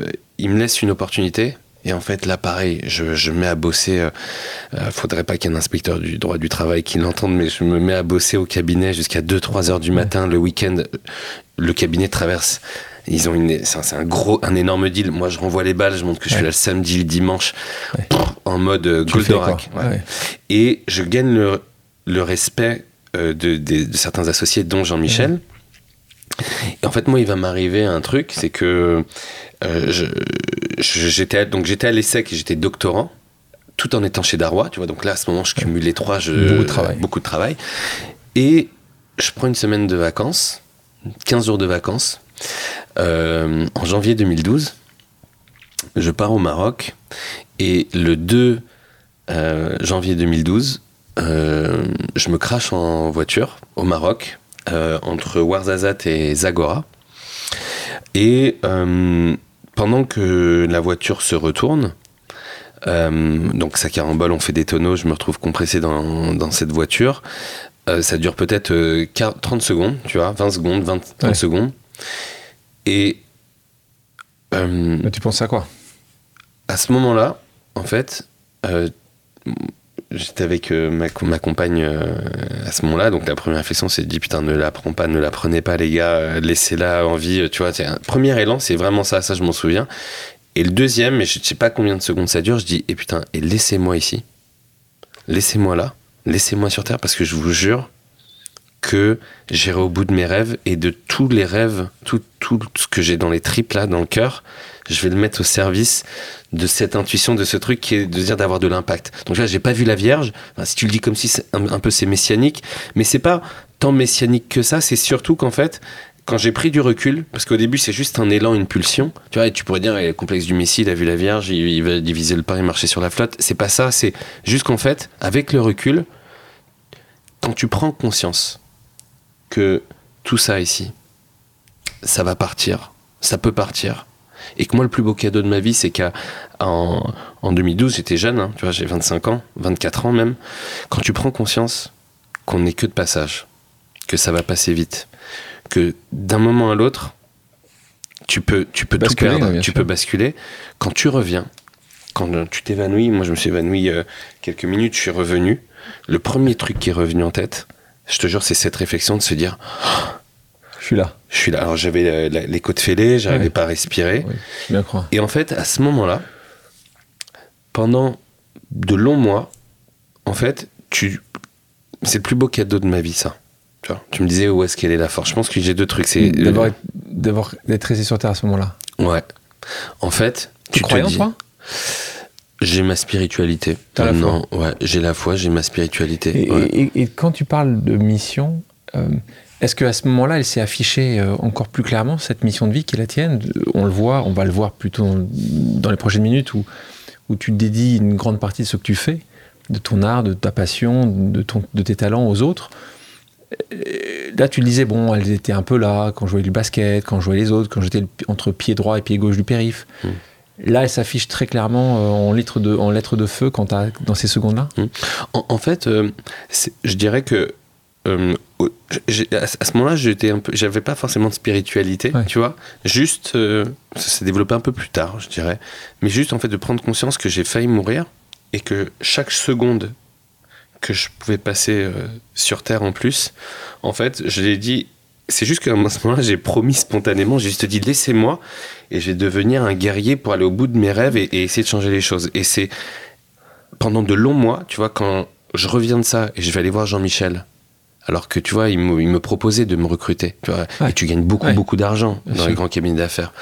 euh, il me laisse une opportunité. Et en fait, là, pareil, je, je me mets à bosser. euh, faudrait pas qu'il y ait un inspecteur du droit du travail qui l'entende, mais je me mets à bosser au cabinet jusqu'à 2-3 heures du matin. Le week-end, le cabinet traverse. Ils ont une, c'est un, gros, un énorme deal. Moi, je renvoie les balles, je montre que je Ouais. suis là le samedi, le dimanche, Ouais. en mode euh, Tu Goldorak. Ouais. Et je gagne le, le respect euh, de, de- de certains associés, dont Jean-Michel. Et en fait, moi, il va m'arriver un truc, c'est que euh, j'étais à- donc j'étais à l'ESSEC et j'étais doctorant, tout en étant chez Darrois, tu vois. Donc là, à ce moment, je cumule les trois, je, Beaucoup de travail. beaucoup de travail. Et je prends une semaine de vacances, 15 jours de vacances, euh, en janvier 2012. Je pars au Maroc et le 2 euh, janvier 2012, euh, je me crache en voiture au Maroc entre Ouarzazate et Zagora. Et pendant que la voiture se retourne, donc ça carambole, on fait des tonneaux, je me retrouve compressé dans, dans cette voiture. Ça dure peut-être euh, 40 30 secondes, tu vois, 20 secondes, 20, 30 Ouais. secondes. Et euh, Mais tu penses à quoi? à ce moment-là, en fait, euh, j'étais avec euh, ma, co- ma compagne à ce moment-là. Donc la première réflexion, c'est de dire putain, ne la prends pas, ne la prenez pas, les gars, laissez-la en vie. Tu vois, un premier élan, c'est vraiment ça, ça je m'en souviens. Et le deuxième, mais je sais pas combien de secondes ça dure, je dis, et putain, et laissez-moi ici. Laissez-moi là. Laissez-moi sur Terre parce que je vous jure que j'irai au bout de mes rêves et de tous les rêves, tout- tout ce que j'ai dans les tripes là, dans le cœur, je vais le mettre au service de cette intuition, de ce truc qui est de dire d'avoir de l'impact. Donc là, j'ai pas vu la Vierge. si tu le dis comme si c'est un, peu c'est messianique, mais c'est pas tant messianique que ça. C'est surtout qu'en fait, quand j'ai pris du recul, parce qu'au début c'est juste un élan, une pulsion, tu vois, et tu pourrais dire, le complexe du Messie, il a vu la Vierge, il, va diviser le pain et marcher sur la flotte. C'est pas ça, c'est juste qu'en fait, avec le recul, quand tu prends conscience que tout ça ici, ça va partir, ça peut partir, et que moi, le plus beau cadeau de ma vie, c'est qu'en en 2012, j'étais jeune, hein, tu vois, j'ai 25 ans, 24 ans même. Quand tu prends conscience qu'on n'est que de passage, que ça va passer vite, que d'un moment à l'autre, tu peux, tu peux tout perdre, tu peux basculer. Quand tu reviens, quand tu t'évanouis, moi je me suis évanoui euh, quelques minutes, je suis revenu. Le premier truc qui est revenu en tête, je te jure, c'est cette réflexion de se dire Je suis là. Je suis là. Alors j'avais les côtes fêlées, j'arrivais pas à respirer. bien croire. Et en fait, à ce moment-là, pendant de longs mois, en fait, tu... c'est le plus beau cadeau de ma vie, ça. Tu, vois, tu me disais où est-ce qu'elle est la force. Je pense que j'ai deux trucs. C'est d'avoir d'être resté sur terre à ce moment-là. Ouais. En fait, tu, crois en toi? J'ai ma spiritualité. Non, ouais, j'ai la foi, j'ai ma spiritualité. Et, quand tu parles de mission, euh, est-ce qu'à ce moment-là, elle s'est affichée euh, encore plus clairement, cette mission de vie qui est la tienne? On le voit, on va le voir plutôt dans les prochaines minutes où, où tu dédies une grande partie de ce que tu fais, de ton art, de ta passion, de, ton, de tes talents aux autres. Là, tu le disais, bon, elles étaient un peu là quand je jouais du basket, quand je jouais les autres, quand j'étais entre pied droit et pied gauche du périph'. Hmm. Là, elle s'affiche très clairement euh, en, lettres de, en lettres de feu quand dans ces secondes-là. Hmm. En, fait, euh, je dirais que euh, à ce moment-là, j'étais un peu, j'avais pas forcément de spiritualité, tu vois. Juste, euh, ça s'est développé un peu plus tard, je dirais. Mais juste en fait de prendre conscience que j'ai failli mourir et que chaque seconde que je pouvais passer euh, sur Terre en plus, en fait, je l'ai dit. C'est juste qu'à ce moment-là, j'ai promis spontanément, j'ai juste dit laissez-moi et je vais devenir un guerrier pour aller au bout de mes rêves et, et essayer de changer les choses. Et c'est pendant de longs mois, tu vois, quand je reviens de ça et je vais aller voir Jean-Michel alors que tu vois, il me, proposait de me recruter. Tu vois, Et tu gagnes beaucoup, beaucoup d'argent dans les grands cabinets d'affaires.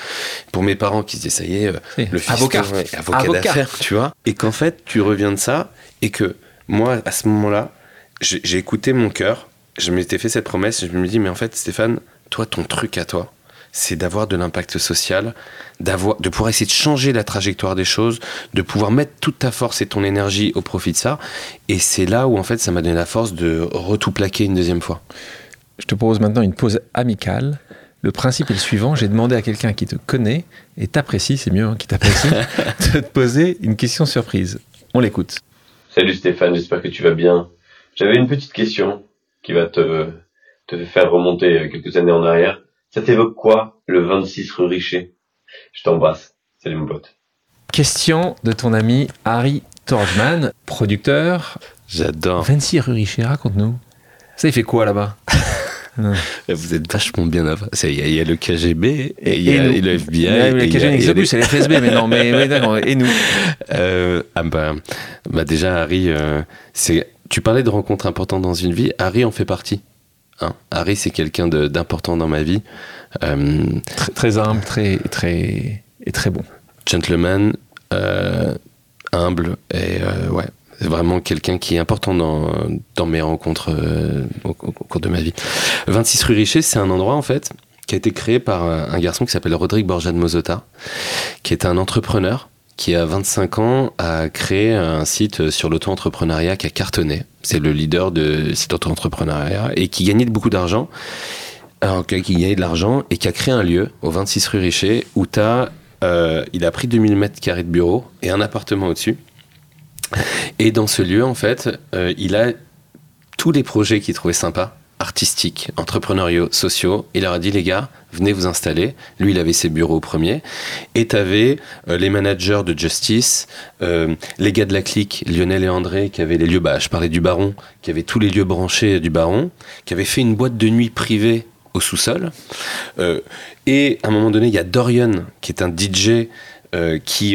Pour mes parents qui se disaient, ça y est, euh, le fils avocat, avocat, d'affaires, tu vois. Et qu'en fait, tu reviens de ça et que moi, à ce moment-là, j'ai écouté mon cœur, je m'étais fait cette promesse, et je me dis, mais en fait, Stéphane, toi, ton truc à toi, c'est d'avoir de l'impact social, d'avoir, de pouvoir essayer de changer la trajectoire des choses, de pouvoir mettre toute ta force et ton énergie au profit de ça. Et c'est là où en fait ça m'a donné la force de retout plaquer une deuxième fois. Je te propose maintenant une pause amicale. Le principe est le suivant, j'ai demandé à quelqu'un qui te connaît et t'apprécie, c'est mieux, hein, qui t'apprécie, de te poser une question surprise. On l'écoute. Salut Stéphane, j'espère que tu vas bien. J'avais une petite question qui va te, te faire remonter quelques années en arrière. Ça t'évoque quoi, le 26 rue Richer? Je t'embrasse. Salut mon pote. Question de ton ami Harry Tordman, producteur. J'adore. 26 rue Richer, raconte-nous. Ça, il fait quoi là-bas? Vous êtes vachement bien avant. Il y, a le KGB et il y, a le FBI. le KGB n'existe plus, c'est l'FSB mais non, mais, d'accord. Et nous? Euh, ah bah, bah, déjà, Harry, euh, c'est. Tu parlais de rencontres importantes dans une vie. Harry en fait partie. Hein. Harry, c'est quelqu'un d'important dans ma vie. Euh, très, humble, très, très, et très bon. Gentleman, euh, humble, et euh, ouais, c'est vraiment quelqu'un qui est important dans, dans mes rencontres au, cours de ma vie. 26 rue Richer, c'est un endroit en fait qui a été créé par un garçon qui s'appelle Rodrigue Borja de Mozota, qui est un entrepreneur qui a 25 ans a créé un site sur l'auto-entrepreneuriat qui a cartonné. C'est le leader de site auto-entrepreneuriat et qui gagnait beaucoup d'argent. Alors, qui gagnait de l'argent et qui a créé un lieu au 26 rue Richer où euh, il a pris 2000 mètres carrés de bureau et un appartement au-dessus. Et dans ce lieu, en fait, euh, il a tous les projets qu'il trouvait sympas artistiques, entrepreneuriaux, sociaux. Il leur a dit, les gars, venez vous installer. Lui, il avait ses bureaux au premier. Et tu avais euh, les managers de Justice, euh, les gars de la clique, Lionel et André, qui avaient les lieux, bah, je parlais du Baron, qui avaient tous les lieux branchés du Baron, qui avaient fait une boîte de nuit privée au sous-sol. Euh, et à un moment donné, il y a Dorian, qui est un DJ qui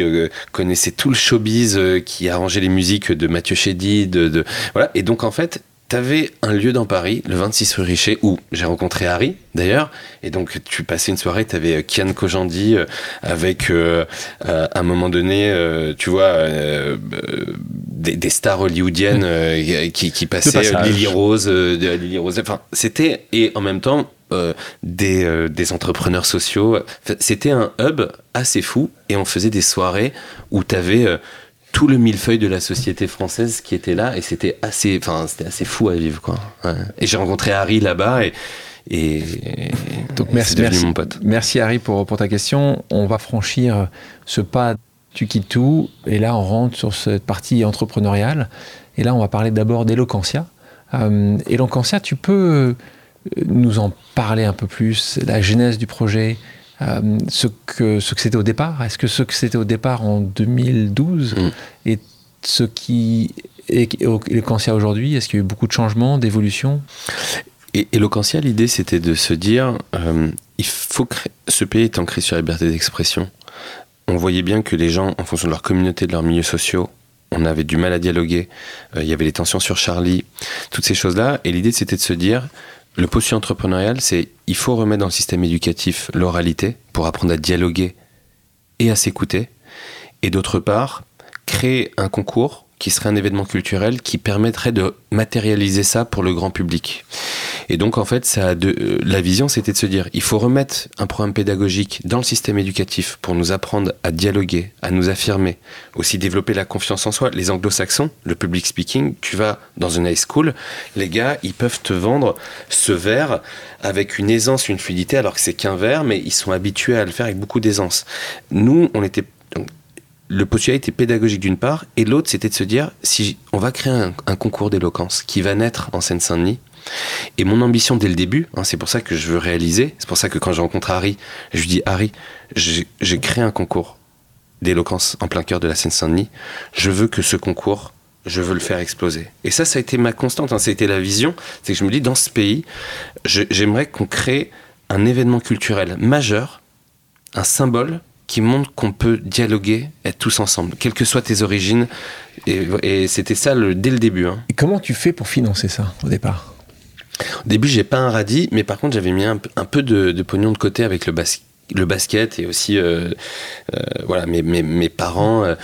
connaissait tout le showbiz, qui arrangeait les musiques de Mathieu Chédid, de, voilà. Et donc en fait, T'avais un lieu dans Paris, le 26 rue Richer, où j'ai rencontré Harry, d'ailleurs. Et donc, tu passais une soirée, t'avais euh, Kian Kojandi euh, avec, euh, à un moment donné, tu vois, des, stars hollywoodiennes qui, qui passaient Lily Rose, Lily Rose. Enfin, c'était, et en même temps, des, des, entrepreneurs sociaux. C'était un hub assez fou et on faisait des soirées où tu avais tout le millefeuille de la société française qui était là et c'était assez, enfin, c'était assez fou à vivre, quoi. Et j'ai rencontré Harry là-bas et, et, donc merci, merci, mon pote. Merci Harry pour, pour ta question. On va franchir ce pas, tu quittes tout et là on rentre sur cette partie entrepreneuriale et là on va parler d'abord d'Eloquentia. Euh, tu peux nous en parler un peu plus, la genèse du projet, euh, ce que, ce que c'était au départ Est-ce que ce que c'était au départ en 2012 mm. est ce qui est Eloquentia aujourd'hui? Est-ce qu'il y a eu beaucoup de changements, d'évolutions? Et Eloquentia, l'idée, c'était de se dire, euh, il faut que ce pays est ancré sur la liberté d'expression. On voyait bien que les gens, en fonction de leur communauté, de leurs milieux sociaux, on avait du mal à dialoguer. Euh, il y avait les tensions sur Charlie, toutes ces choses-là. Et l'idée, c'était de se dire, le postulat entrepreneurial, c'est il faut remettre dans le système éducatif l'oralité pour apprendre à dialoguer et à s'écouter. Et d'autre part, créer un concours qui serait un événement culturel qui permettrait de matérialiser ça pour le grand public. Et donc en fait, euh, la vision, c'était de se dire, il faut remettre un programme pédagogique dans le système éducatif pour nous apprendre à dialoguer, à nous affirmer, aussi développer la confiance en soi. Les anglo-saxons, le public speaking, tu vas dans une high school, les gars, ils peuvent te vendre ce verre avec une aisance, une fluidité, alors que c'est qu'un verre, mais ils sont habitués à le faire avec beaucoup d'aisance. Nous, on était le postulat était pédagogique d'une part, et l'autre c'était de se dire si on va créer un, concours d'éloquence qui va naître en Seine-Saint-Denis. Et mon ambition dès le début, hein, c'est pour ça que je veux réaliser, c'est pour ça que quand je rencontre Harry, je lui dis Harry, j'ai créé un concours d'éloquence en plein cœur de la Seine-Saint-Denis. Je veux que ce concours, je veux le faire exploser. Et ça, ça a été ma constante, hein, ça a été la vision. C'est que je me dis, dans ce pays, j'aimerais qu'on crée un événement culturel majeur, un symbole qui montre qu'on peut dialoguer, être tous ensemble, quelles que soient tes origines. Et, c'était ça dès le début. Hein. Et comment tu fais pour financer ça au départ? Au début, j'ai pas un radis, mais par contre, j'avais mis un, peu de, pognon de côté avec le basket le basket et aussi euh, euh, voilà mes, mes, parents euh,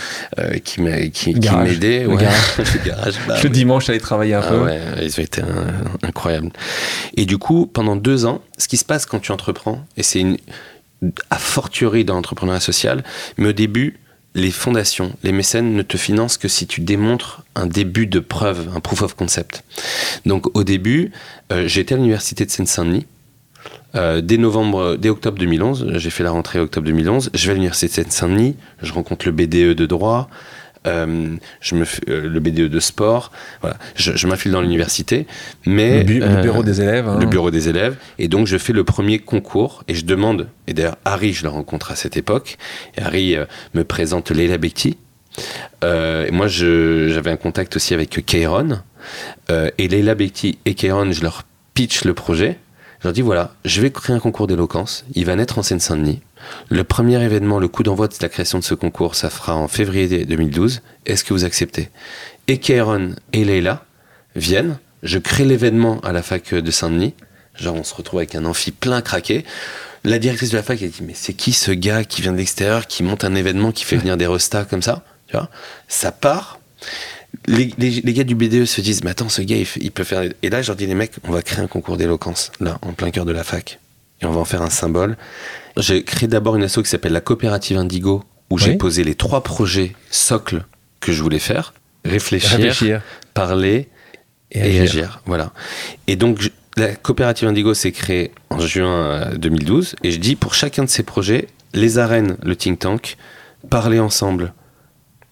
qui m'aidaient le, garage. Bah le dimanche j'allais travailler un ah peu. ouais, ils ont été incroyables. Et du coup pendant deux ans ce qui se passe quand tu entreprends et c'est une a fortiori dans l'entrepreneuriat social, mais au début, les fondations, les mécènes ne te financent que si tu démontres un début de preuve, un proof of concept. Donc au début, euh, j'étais à l'université de Seine-Saint-Denis. Euh, dès novembre, dès octobre 2011, j'ai fait la rentrée octobre 2011. Je vais à l'université de Seine-Saint-Denis, je rencontre le BDE de droit, euh, je me fais, euh, le BDE de sport, voilà, je, je m'infile dans l'université, mais le, euh, bureau des élèves, hein. le bureau des élèves, et donc je fais le premier concours et je demande, et d'ailleurs Harry, je le rencontre à cette époque, et Harry me présente Leila Bekti. et moi, j'avais un contact aussi avec Kairon, et Leila Bekti et Kairon, je leur pitch le projet. Je leur dis voilà, je vais créer un concours d'éloquence. Il va naître en Seine-Saint-Denis. Le premier événement, le coup d'envoi de la création de ce concours, ça fera en février 2012. Est-ce que vous acceptez? Et Kairon et Leila viennent. Je crée l'événement à la fac de Saint-Denis. Genre, on se retrouve avec un amphi plein craqué. La directrice de la fac, elle dit, mais c'est qui ce gars qui vient de l'extérieur, qui monte un événement, qui fait venir des restas comme ça? Tu vois? Ça part. Les, gars du BDE se disent, mais attends, ce gars, il, peut faire... Et là, je leur dis, les mecs, on va créer un concours d'éloquence, là, en plein cœur de la fac. Et on va en faire un symbole. J'ai créé d'abord une asso qui s'appelle la coopérative Indigo, où j'ai posé les trois projets socles que je voulais faire. Réfléchir, parler et, agir. Voilà. Et donc, la coopérative Indigo s'est créée en juin 2012. Et je dis, pour chacun de ces projets, les arènes, le think tank, parler ensemble,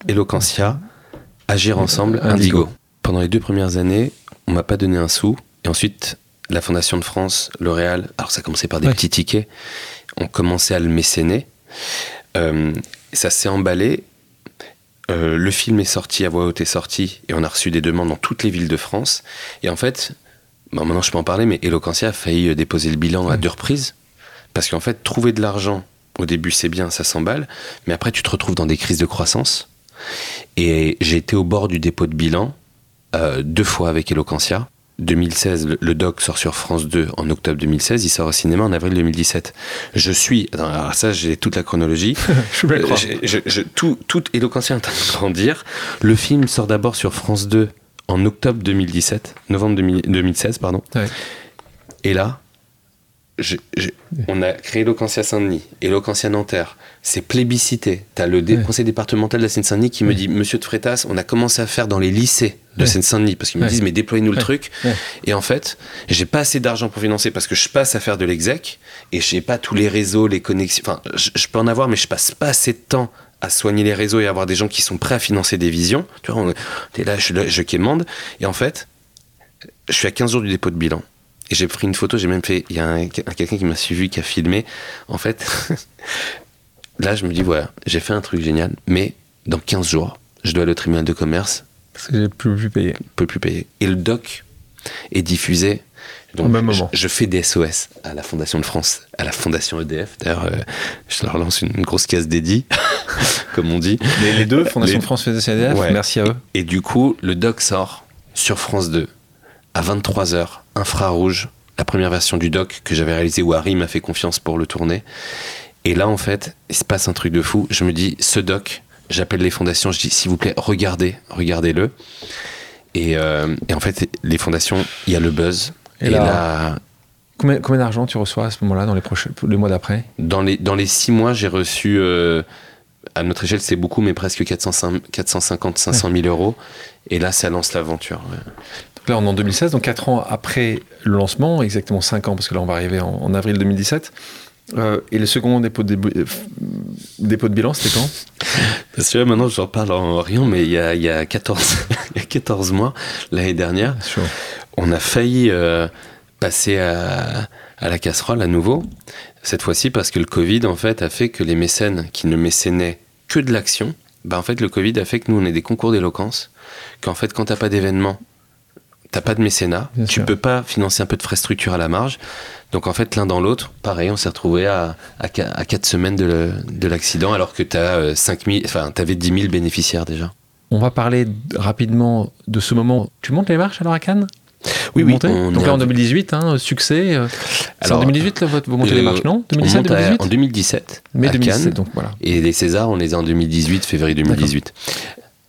Eloquentia, agir ensemble, Indigo. Pendant les deux premières années, on m'a pas donné un sou. Et ensuite, la Fondation de France, L'Oréal, alors ça a commencé par des petits tickets ont commencé à le mécéner. Euh, ça s'est emballé. Euh, le film est sorti, à voix haute est sorti, et on a reçu des demandes dans toutes les villes de France. Et en fait, maintenant je peux en parler, mais Eloquentia a failli euh, déposer le bilan à deux reprises. Parce qu'en fait, trouver de l'argent, au début c'est bien, ça s'emballe, mais après tu te retrouves dans des crises de croissance. Et j'ai été au bord du dépôt de bilan deux fois avec Eloquentia. 2016, le, le doc sort sur France 2 en octobre 2016, il sort au cinéma en avril 2017. Je suis, alors ça j'ai toute la chronologie, Je suis Euh, je- je- tout, tout Éloquentia est en train de grandir. Le film sort d'abord sur France 2 en octobre 2017, novembre 2000 2016, pardon. Ouais. Et là, je- je- on a créé Éloquentia Saint-Denis, Éloquentia Nanterre. C'est plébiscité. Tu as le dé- Ouais. conseil départemental de la Seine-Saint-Denis qui me dit Monsieur de Frétas, on a commencé à faire dans les lycées de Ouais. Seine-Saint-Denis parce qu'ils me disent Mais déployez-nous le truc. Et en fait, j'ai pas assez d'argent pour financer parce que je passe à faire de l'exec et j'ai pas tous les réseaux, les connexions. Enfin, je, je peux en avoir, mais je passe pas assez de temps à soigner les réseaux et à avoir des gens qui sont prêts à financer des visions. Tu vois, on- t'es là, je, je quémande. Et en fait, je suis à 15 jours du dépôt de bilan. Et j'ai pris une photo, j'ai même fait. Il y a un- un- quelqu'un qui m'a suivi, qui a filmé. En fait, là, je me dis, voilà, j'ai fait un truc génial, mais dans 15 jours, je dois aller au tribunal de commerce Parce que j'ai plus, plus payé. peut plus payer. Et le doc est diffusé. Au même je, moment. je fais des SOS à la Fondation de France, à la Fondation EDF. D'ailleurs, euh, je leur lance une, grosse case dédiée, comme on dit. Les, les deux, Fondation de France, Fondation CDF, Ouais. merci à eux. Et du coup, le doc sort sur France 2 à 23h, infrarouge, la première version du doc que j'avais réalisé où Harry m'a fait confiance pour le tourner. Et là, en fait, il se passe un truc de fou. Je me dis, ce doc, j'appelle les fondations, je dis, s'il vous plaît, regardez, regardez-le. Et, euh, et en fait, les fondations, il y a le buzz. Et Et, là- là, Combien, combien d'argent tu reçois à ce moment-là, dans les, prochains, les mois d'après? Dans les, dans les six mois, j'ai reçu, euh, à notre échelle, c'est beaucoup, mais presque 450, 500 000 euros. Et là, ça lance l'aventure. ouais. Là, on est en 2016, donc 4 ans après le lancement, exactement 5 ans, parce que là, on va arriver en, en avril 2017. Euh, et le second dépôt de, euh, f- dépôt de bilan, c'était quand? Parce que là, maintenant, j'en parle en rien, mais il y a, il y a 14, il y a 14 mois, l'année dernière, on a failli euh, passer à, à la casserole à nouveau. Cette fois-ci, parce que le Covid, en fait, a fait que les mécènes qui ne mécénaient que de l'action, bah, en fait, le Covid a fait que nous, on est des concours d'éloquence, qu'en fait, quand t'as pas d'événement, t'as pas de mécénat, Bien tu sûr. peux pas financer un peu de frais structure à la marge. Donc, en fait, l'un dans l'autre, pareil, on s'est retrouvé à, à, qua- à 4 semaines de, l'accident, alors que t'as euh, 5000, enfin, t'avais 10 000 bénéficiaires déjà. On va parler rapidement de ce moment. Tu montes les marches alors à Cannes? Oui, Vous oui, montez on Donc là, en un- 2018, hein, succès. euh, c'est en Alors, 2018, là, votre- vous montez les Euh, marches, non on 2017, monte à- 2018 en 2017 Mai à 2017, Cannes. donc voilà. Et les Césars, on les a en 2018, février 2018.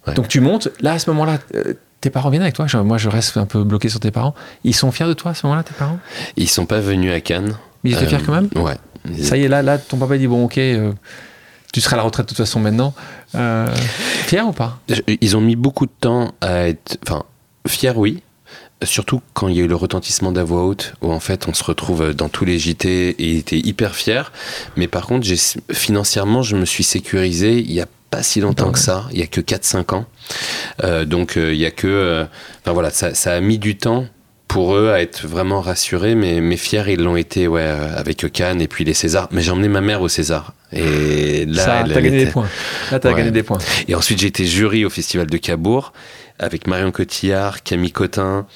Ouais. Donc tu montes, là à ce moment-là, euh, tes parents viennent avec toi? Moi, je reste un peu bloqué sur tes parents. Ils sont fiers de toi à ce moment-là, tes parents? Ils sont pas venus à Cannes. Mais ils étaient Euh, fiers quand même? Ouais. Ça y est, là, là, ton papa dit bon, ok, euh, tu seras à la retraite de toute façon maintenant. Euh, fier ou pas? Ils ont mis beaucoup de temps à être. Enfin, fiers, oui. Surtout quand il y a eu le retentissement de la voix haute, où en fait on se retrouve dans tous les JT et ils étaient hyper fiers. Mais par contre, j'ai, financièrement, je me suis sécurisé il y a pas si longtemps Ouais. que ça, il y a que 4-5 ans. Euh, donc euh, il y a que. euh, Enfin voilà, ça, ça a mis du temps pour eux à être vraiment rassurés, mais, mais fiers ils l'ont été ouais, avec Cannes et puis les Césars. Mais j'ai emmené ma mère au César. Et là, Ça, elle- t'as elle gagné était- des points. Là, t'as Ouais. gagné des points. et ensuite, j'ai été jury au Festival de Cabourg avec Marion Cotillard, Camille Cotin,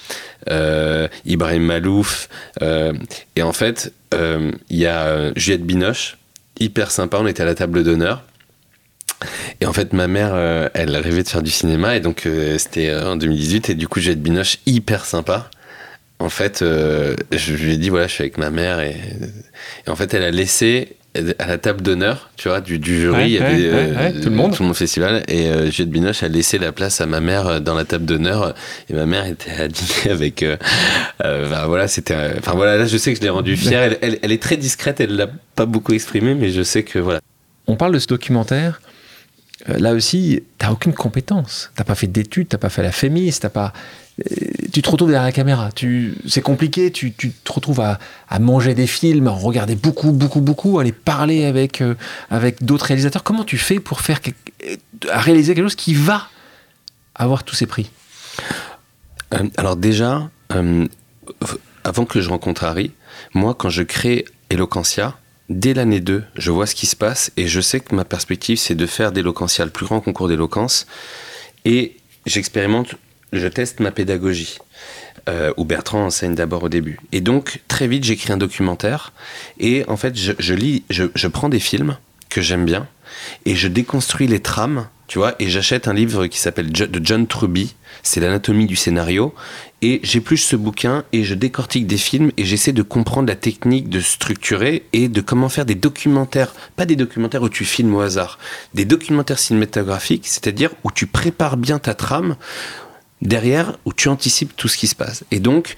euh, Ibrahim Malouf. euh, et en fait, euh, il y a euh, Juliette Binoche, hyper sympa. On était à la table d'honneur. Et en fait, ma mère, elle rêvait de faire du cinéma. Et donc, c'était en 2018. Et du coup, Juliette Binoche, hyper sympa. En fait, je lui ai dit, voilà, je suis avec ma mère. Et en fait, elle a laissé à la table d'honneur, tu vois, du, du jury, Ouais, il y avait ouais, euh, ouais, ouais, tout le monde. tout mon festival. Et euh, Juliette Binoche a laissé la place à ma mère euh, dans la table d'honneur. Et ma mère était à dîner avec. euh, euh, enfin, voilà, c'était. euh, Enfin voilà, là, je sais que je l'ai rendue fière. Elle, elle- elle est très discrète, elle l'a pas beaucoup exprimé, mais je sais que voilà. On parle de ce documentaire. Euh, là aussi, t'as aucune compétence. T'as pas fait d'études, t'as pas fait la FEMIS, t'as pas. euh, Tu te retrouves derrière la caméra. Tu, c'est compliqué. Tu, tu te retrouves à, à manger des films, à regarder beaucoup, beaucoup, beaucoup, à aller parler avec euh, avec d'autres réalisateurs. Comment tu fais pour faire réaliser quelque chose qui va avoir tous ces prix? Alors déjà, avant que je rencontre Harry, moi, quand je crée Eloquentia, dès l'année 2, je vois ce qui se passe et je sais que ma perspective, c'est de faire d'Eloquentia le plus grand concours d'éloquence. Et j'expérimente, je teste ma pédagogie. Euh, où Bertrand enseigne d'abord au début. Et donc, très vite, j'écris un documentaire. Et en fait, je, lis, je prends des films que j'aime bien. Et je déconstruis les trames, tu vois, et j'achète un livre qui s'appelle de John Truby, c'est l'anatomie du scénario, et j'épluche ce bouquin et je décortique des films et j'essaie de comprendre la technique de structurer et de comment faire des documentaires, pas des documentaires où tu filmes au hasard, des documentaires cinématographiques, c'est-à-dire où tu prépares bien ta trame derrière, où tu anticipes tout ce qui se passe. Et donc,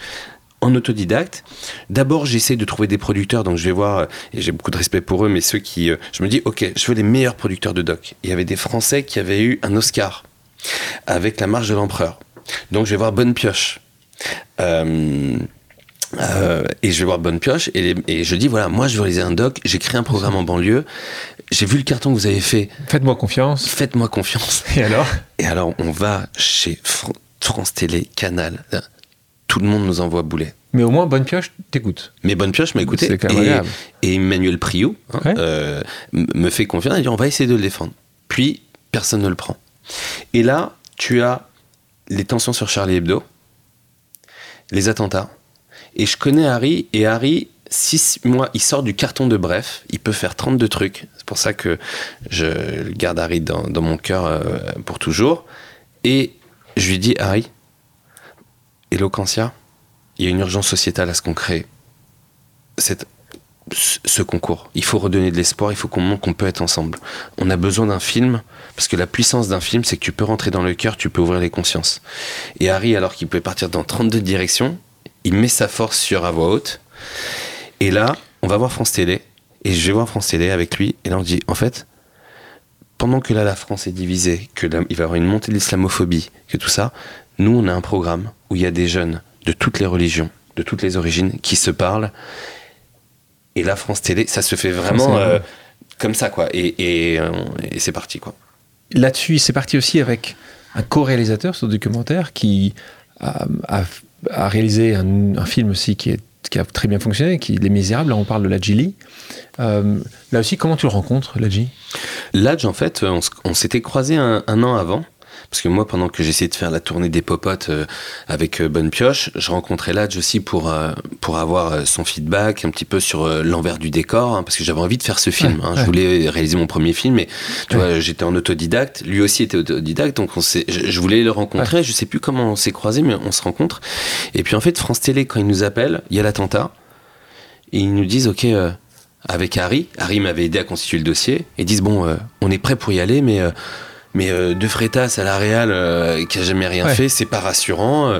en autodidacte. D'abord, j'essaie de trouver des producteurs, donc je vais voir, et j'ai beaucoup de respect pour eux, mais ceux qui. Euh, je me dis, ok, je veux les meilleurs producteurs de doc. Il y avait des Français qui avaient eu un Oscar avec La Marche de l'Empereur. Donc je vais voir Bonne Pioche. Euh, euh, et je vais voir Bonne Pioche et, je dis voilà, moi je veux réaliser un doc, j'ai créé un programme en banlieue, j'ai vu le carton que vous avez fait. Faites-moi confiance. Faites-moi confiance. Et alors? Et alors on va chez France Télé, Canal, tout le monde nous envoie boulet. Mais au moins, Bonne Pioche t'écoute. Mais Bonne Pioche m'a écouté. Et, et, Emmanuel Priou hein, euh, me fait confiance et dit on va essayer de le défendre. Puis, personne ne le prend. Et là, tu as les tensions sur Charlie Hebdo, les attentats. Et je connais Harry, et Harry, six mois, il sort du carton de Bref, il peut faire 32 trucs. C'est pour ça que je garde Harry dans, mon cœur euh, pour toujours. Et je lui dis, Harry, Eloquentia, il y a une urgence sociétale à ce qu'on crée ce concours. Il faut redonner de l'espoir, il faut qu'on montre qu'on peut être ensemble. On a besoin d'un film, parce que la puissance d'un film, c'est que tu peux rentrer dans le cœur, tu peux ouvrir les consciences. Et Harry, alors qu'il pouvait partir dans 32 directions, il met sa force sur à voix haute. Et là, on va voir France Télé, et je vais voir France Télé avec lui, et là on dit, en fait, pendant que là la France est divisée, que va y avoir une montée de l'islamophobie, que tout ça, nous on a un programme où il y a des jeunes de toutes les religions, de toutes les origines, qui se parlent. Et la France Télé, ça se fait vraiment euh, comme ça, quoi. Et, euh, et, c'est parti, quoi. Là-dessus, c'est parti aussi avec un co-réalisateur sur le documentaire qui a, a, réalisé un, un, film aussi qui, est, qui, a très bien fonctionné, qui est Les Misérables. Là, on parle de la Euh, là aussi, comment tu le rencontres, Ladji Ladj, en fait, on, on s'était croisé un, un, an avant. Parce que moi, pendant que j'essayais de faire la tournée des popotes euh, avec euh, Bonne Pioche, je rencontrais Ladj aussi pour, euh, pour avoir son feedback un petit peu sur l'envers du décor, hein, parce que j'avais envie de faire ce film. hein. Je voulais réaliser mon premier film, mais tu vois, j'étais en autodidacte. Lui aussi était autodidacte, donc on je, je voulais le rencontrer. Je sais plus comment on s'est croisés, mais on se rencontre. Et puis en fait, France Télé, quand ils nous appellent, il y a l'attentat, et ils nous disent, ok avec Harry. Harry m'avait aidé à constituer le dossier et disent bon, on est prêt pour y aller, mais mais euh, De Freitas à la Real euh, qui a jamais rien fait, c'est pas rassurant. Euh.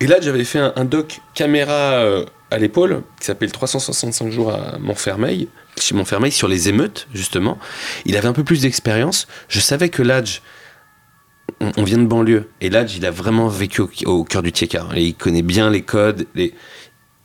Et là, j'avais fait un, doc caméra à l'épaule qui s'appelle 365 jours à Montfermeil, chez Montfermeil, sur les émeutes, justement. Il avait un peu plus d'expérience. Je savais que Ladj, on, vient de banlieue, et Ladj, il a vraiment vécu au, cœur du Tieka. Et il connaît bien les codes. Les...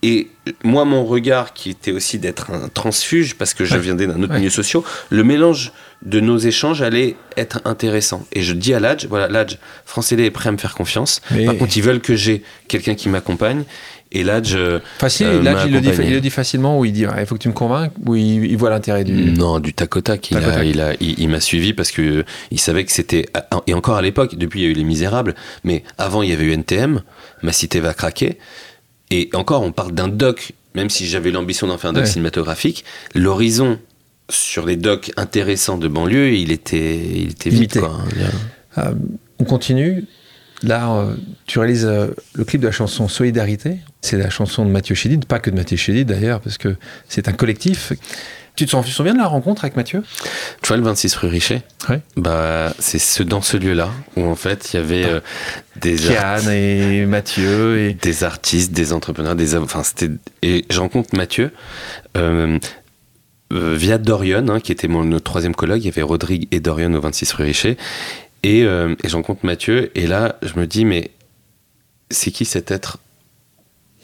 Et moi, mon regard, qui était aussi d'être un transfuge, parce que je viens d'un autre milieu social, le mélange de nos échanges allait être intéressant. Et je dis à Ladj, voilà, Ladj, France est prêt à me faire confiance. Par contre, ils veulent que j'ai quelqu'un qui m'accompagne. Et Ladj. Euh, Facile, euh, Ladj, il, le dit, il le dit facilement, ou il dit, il faut que tu me convainques, ou il, voit l'intérêt du. Non, du tac au tac. Il, a, il, il, m'a suivi parce que il savait que c'était. Et encore à l'époque, depuis, il y a eu Les Misérables, mais avant, il y avait eu NTM, Ma Cité va craquer. Et encore, on parle d'un doc, même si j'avais l'ambition d'en faire un doc cinématographique, l'horizon sur les docs intéressants de banlieue, il était, il était vite. Quoi, hein, euh, on continue. Là, euh, tu réalises euh, le clip de la chanson Solidarité. C'est la chanson de Mathieu Chédid, pas que de Mathieu Chédid d'ailleurs, parce que c'est un collectif. Tu te souviens de la rencontre avec Mathieu? Tu vois le 26 rue Richer. Bah, C'est ce, dans ce lieu-là où en fait il y avait euh, des Kian et Mathieu et des artistes, des entrepreneurs, des enfin c'était et je rencontre Mathieu euh, euh, via Dorian hein, qui était mon notre troisième collègue. Il y avait Rodrigue et Dorian au 26 rue Richer. Et, et je rencontre Mathieu. Et là je me dis mais c'est qui cet être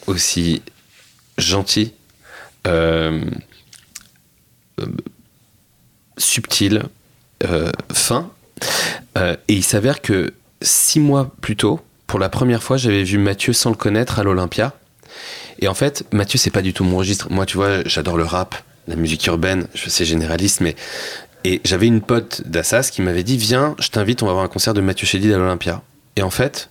aussi gentil euh, subtil, euh, fin. Euh, et il s'avère que six mois plus tôt, pour la première fois, j'avais vu Mathieu sans le connaître à l'Olympia. Et en fait, Mathieu, c'est pas du tout mon registre. Moi, tu vois, j'adore le rap, la musique urbaine, je sais généraliste, mais. Et j'avais une pote d'Assas qui m'avait dit Viens, je t'invite, on va avoir un concert de Mathieu Chédid à l'Olympia. Et en fait,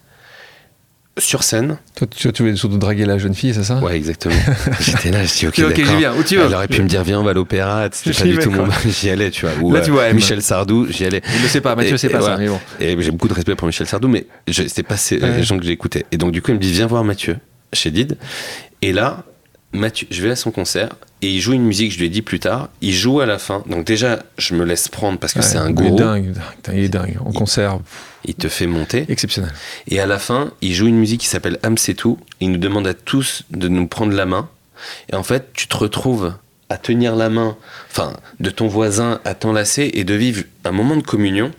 sur scène. Toi, tu, tu voulais surtout draguer la jeune fille, c'est ça? Ouais, exactement. J'étais là, je dis ok, Ok, d'accord. viens. Où tu veux Elle aurait pu me dire viens on va à l'opéra, c'était pas J'y du tout mon j'y allais, tu vois. Ou Là, tu euh, vois, elle Michel Sardou, j'y allais. Il ne sait pas, Mathieu, c'est pas ça, voilà. mais bon. Et j'ai beaucoup de respect pour Michel Sardou, mais je- c'était pas ces- Ouais. les gens que j'écoutais. Et donc du coup, il me dit viens voir Mathieu chez Did. Et là, Mathieu, je vais à son concert et il joue une musique. Je lui ai dit plus tard. Il joue à la fin. Donc déjà, je me laisse prendre parce que Ouais, c'est un il est dingue, dingue, il est dingue. En Il- concert, Il te fait monter. exceptionnel. Et à la fin, il joue une musique qui s'appelle Am c'est tout. Il nous demande à tous de nous prendre la main. Et en fait, tu te retrouves à tenir la main, enfin, de ton voisin à t'enlacer et de vivre un moment de communion.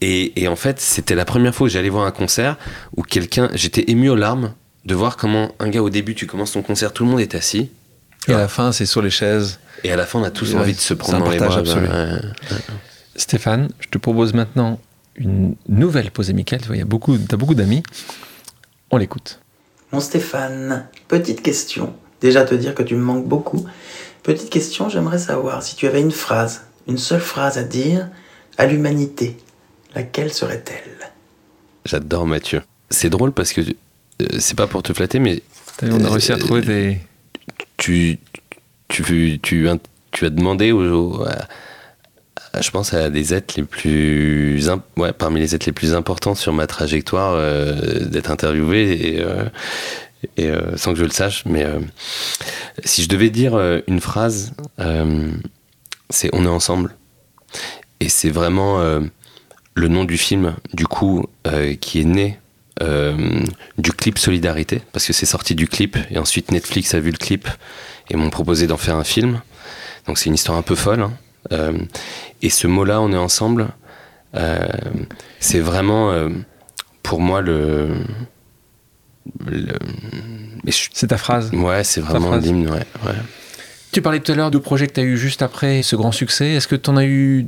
Et, et en fait, c'était la première fois que j'allais voir un concert où quelqu'un, j'étais ému aux larmes de voir comment un gars au début, tu commences ton concert, tout le monde est assis. Et à la fin, c'est sur les chaises. Et à la fin, on a tous Ouais, envie de se prendre un dans les partage bras. absolu. Ouais. Stéphane, je te propose maintenant une nouvelle pause amicale. Tu vois, il y a beaucoup, t'as beaucoup d'amis. On l'écoute. Mon Stéphane, petite question. Déjà te dire que tu me manques beaucoup. Petite question, j'aimerais savoir si tu avais une phrase, une seule phrase à dire à l'humanité, laquelle serait-elle? J'adore Mathieu. C'est drôle parce que c'est pas pour te flatter, mais On a Euh, réussi à trouver des. tu, tu, tu, tu as demandé aux, je pense à des êtres les plus imp- ouais, parmi les êtres les plus importants sur ma trajectoire euh, d'être interviewé et, euh, et, euh, sans que je le sache mais euh, si je devais dire euh, une phrase euh, c'est on est ensemble et c'est vraiment euh, le nom du film du coup euh, qui est né euh, du clip Solidarité, parce que c'est sorti du clip, et ensuite Netflix a vu le clip et m'ont proposé d'en faire un film. Donc c'est une histoire un peu folle. hein. Euh, et ce mot-là, on est ensemble, euh, c'est vraiment euh, pour moi le. le- mais je- C'est ta phrase. ouais, c'est vraiment l'hymne, ouais, ouais. Tu parlais tout à l'heure du projet que tu as eu juste après ce grand succès. Est-ce que tu en as eu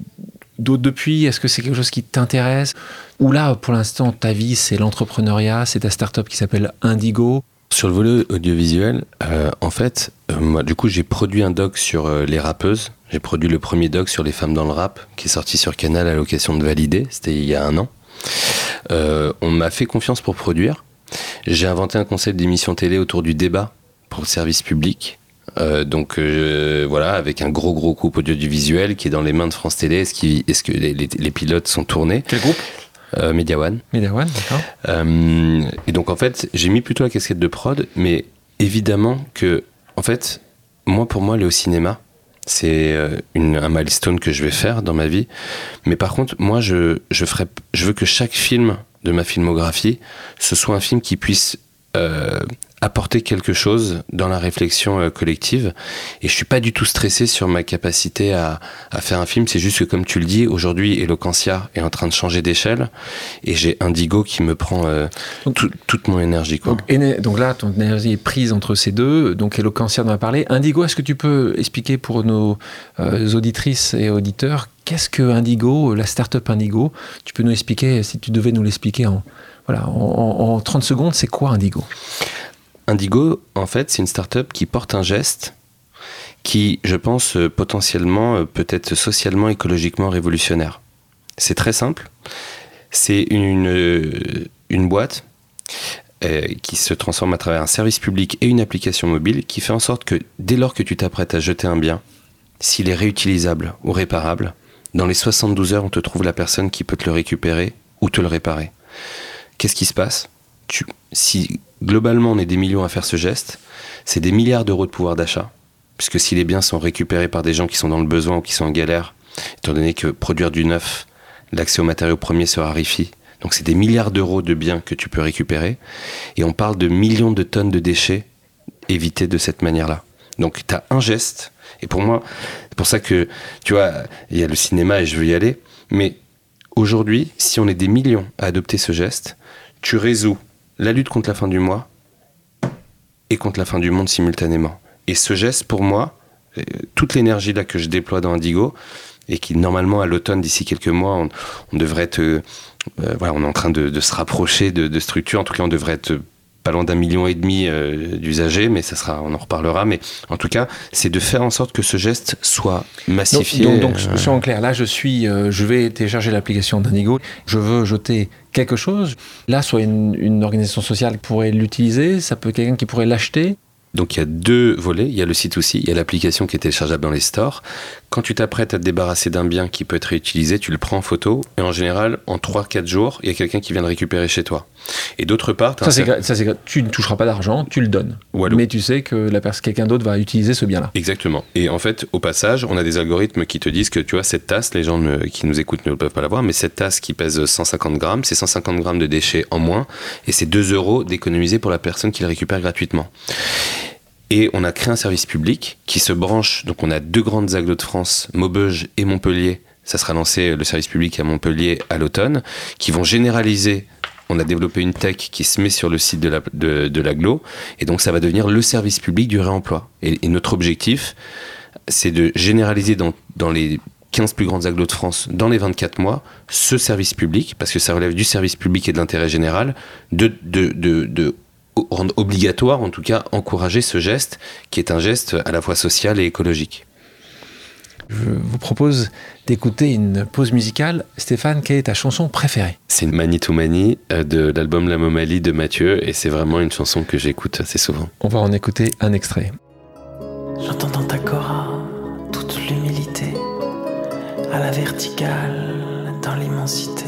d'autres depuis? Est-ce que c'est quelque chose qui t'intéresse? Ou là, pour l'instant, ta vie, c'est l'entrepreneuriat, c'est ta start-up qui s'appelle Indigo. Sur le volet audiovisuel, euh, en fait, euh, moi, du coup, j'ai produit un doc sur euh, les rappeuses. J'ai produit le premier doc sur les femmes dans le rap, qui est sorti sur Canal à l'occasion de Valider. C'était il y a un an. On m'a fait confiance pour produire. J'ai inventé un concept d'émission télé autour du débat pour le service public. Euh, donc euh, voilà, avec un gros gros coup audiovisuel qui est dans les mains de France Télé. Est-ce, que les, les- les pilotes sont tournés Quel groupe? Euh, Media One. Media One, d'accord. Euh, et donc en fait, j'ai mis plutôt la casquette de prod, mais évidemment que, en fait, moi pour moi, aller au cinéma, c'est un milestone que je vais faire dans ma vie. Mais par contre, moi, je, je, ferai, je veux que chaque film de ma filmographie, ce soit un film qui puisse euh, apporter quelque chose dans la réflexion euh, collective. Et je suis pas du tout stressé sur ma capacité à, à faire un film. C'est juste que, comme tu le dis, aujourd'hui, Eloquentia est en train de changer d'échelle. Et j'ai Indigo qui me prend euh, Donc- tout- toute mon énergie. Quoi. Donc, là, ton énergie est prise entre ces deux. Donc Eloquentia en a parlé. Indigo, est-ce que tu peux expliquer pour nos euh, auditrices et auditeurs qu'est-ce que Indigo, la start-up Indigo? Tu peux nous expliquer, si tu devais nous l'expliquer en, voilà, en, en- en 30 secondes, c'est quoi Indigo? Indigo, en fait, c'est une start-up qui porte un geste qui, je pense, euh, potentiellement euh, peut être socialement, écologiquement révolutionnaire. C'est très simple. C'est une, euh, boîte qui se transforme à travers un service public et une application mobile qui fait en sorte que dès lors que tu t'apprêtes à jeter un bien, s'il est réutilisable ou réparable, dans les 72 heures, on te trouve la personne qui peut te le récupérer ou te le réparer. Qu'est-ce qui se passe? Si globalement on est des millions à faire ce geste, c'est des milliards d'euros de pouvoir d'achat, puisque si les biens sont récupérés par des gens qui sont dans le besoin ou qui sont en galère, étant donné que produire du neuf, l'accès aux matériaux premiers se raréfie, donc c'est des milliards d'euros de biens que tu peux récupérer, et on parle de millions de tonnes de déchets évités de cette manière-là. Donc tu as un geste, et pour moi, c'est pour ça que, tu vois, il y a le cinéma et je veux y aller, mais aujourd'hui, si on est des millions à adopter ce geste, tu résous la lutte contre la fin du mois et contre la fin du monde simultanément. Et ce geste, pour moi, euh, toute l'énergie là que je déploie dans Indigo, et qui normalement à l'automne, d'ici quelques mois, on, devrait être, euh, euh, voilà, on est en train de, de se rapprocher de, de structures. En tout cas, on devrait être pas loin d'un million et demi euh, d'usagers, mais ça sera, on en reparlera. Mais en tout cas, c'est de faire en sorte que ce geste soit massifié. Donc, donc, donc soyons clairs, là je suis, euh, je vais télécharger l'application d'Indigo, je veux jeter quelque chose. Là, soit une, une organisation sociale pourrait l'utiliser, ça peut quelqu'un qui pourrait l'acheter. Donc il y a deux volets, il y a le site aussi, il y a l'application qui est téléchargeable dans les stores. Quand tu t'apprêtes à te débarrasser d'un bien qui peut être réutilisé, tu le prends en photo et en général en 3-4 jours, il y a quelqu'un qui vient le récupérer chez toi. Et d'autre part, ça c'est tu ne toucheras pas d'argent, tu le donnes. Mais tu sais que la personne, quelqu'un d'autre va utiliser ce bien-là. Exactement. Et en fait, au passage, on a des algorithmes qui te disent que tu vois cette tasse, les gens qui nous écoutent ne peuvent pas la voir, mais cette tasse qui pèse 150 grammes, c'est 150 grammes de déchets en moins et c'est 2 euros d'économiser pour la personne qui le récupère gratuitement. Et on a créé un service public qui se branche. Donc on a deux grandes agglos de France, Maubeuge et Montpellier. Ça sera lancé le service public à Montpellier à l'automne, qui vont généraliser. On a développé une tech qui se met sur le site de l'agglo, de, et donc ça va devenir le service public du réemploi. Et, notre objectif, c'est de généraliser dans, les 15 plus grandes agglos de France dans les 24 mois ce service public, parce que ça relève du service public et de l'intérêt général, de, de rendre obligatoire, en tout cas encourager ce geste, qui est un geste à la fois social et écologique. Je vous propose d'écouter une pause musicale. Stéphane, quelle est ta chanson préférée? C'est Mani to Mani de l'album La Momalie de Mathieu et c'est vraiment une chanson que j'écoute assez souvent. On va en écouter un extrait. J'entends dans ta cora toute l'humilité, à la verticale, dans l'immensité.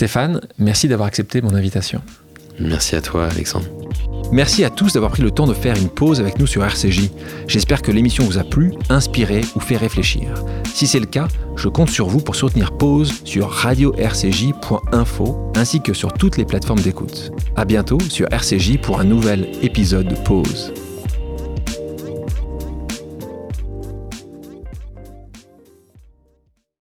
Stéphane, merci d'avoir accepté mon invitation. Merci à toi, Alexandre. Merci à tous d'avoir pris le temps de faire une pause avec nous sur RCJ. J'espère que l'émission vous a plu, inspiré ou fait réfléchir. Si c'est le cas, je compte sur vous pour soutenir Pause sur radio-rcj.info ainsi que sur toutes les plateformes d'écoute. À bientôt sur RCJ pour un nouvel épisode de Pause.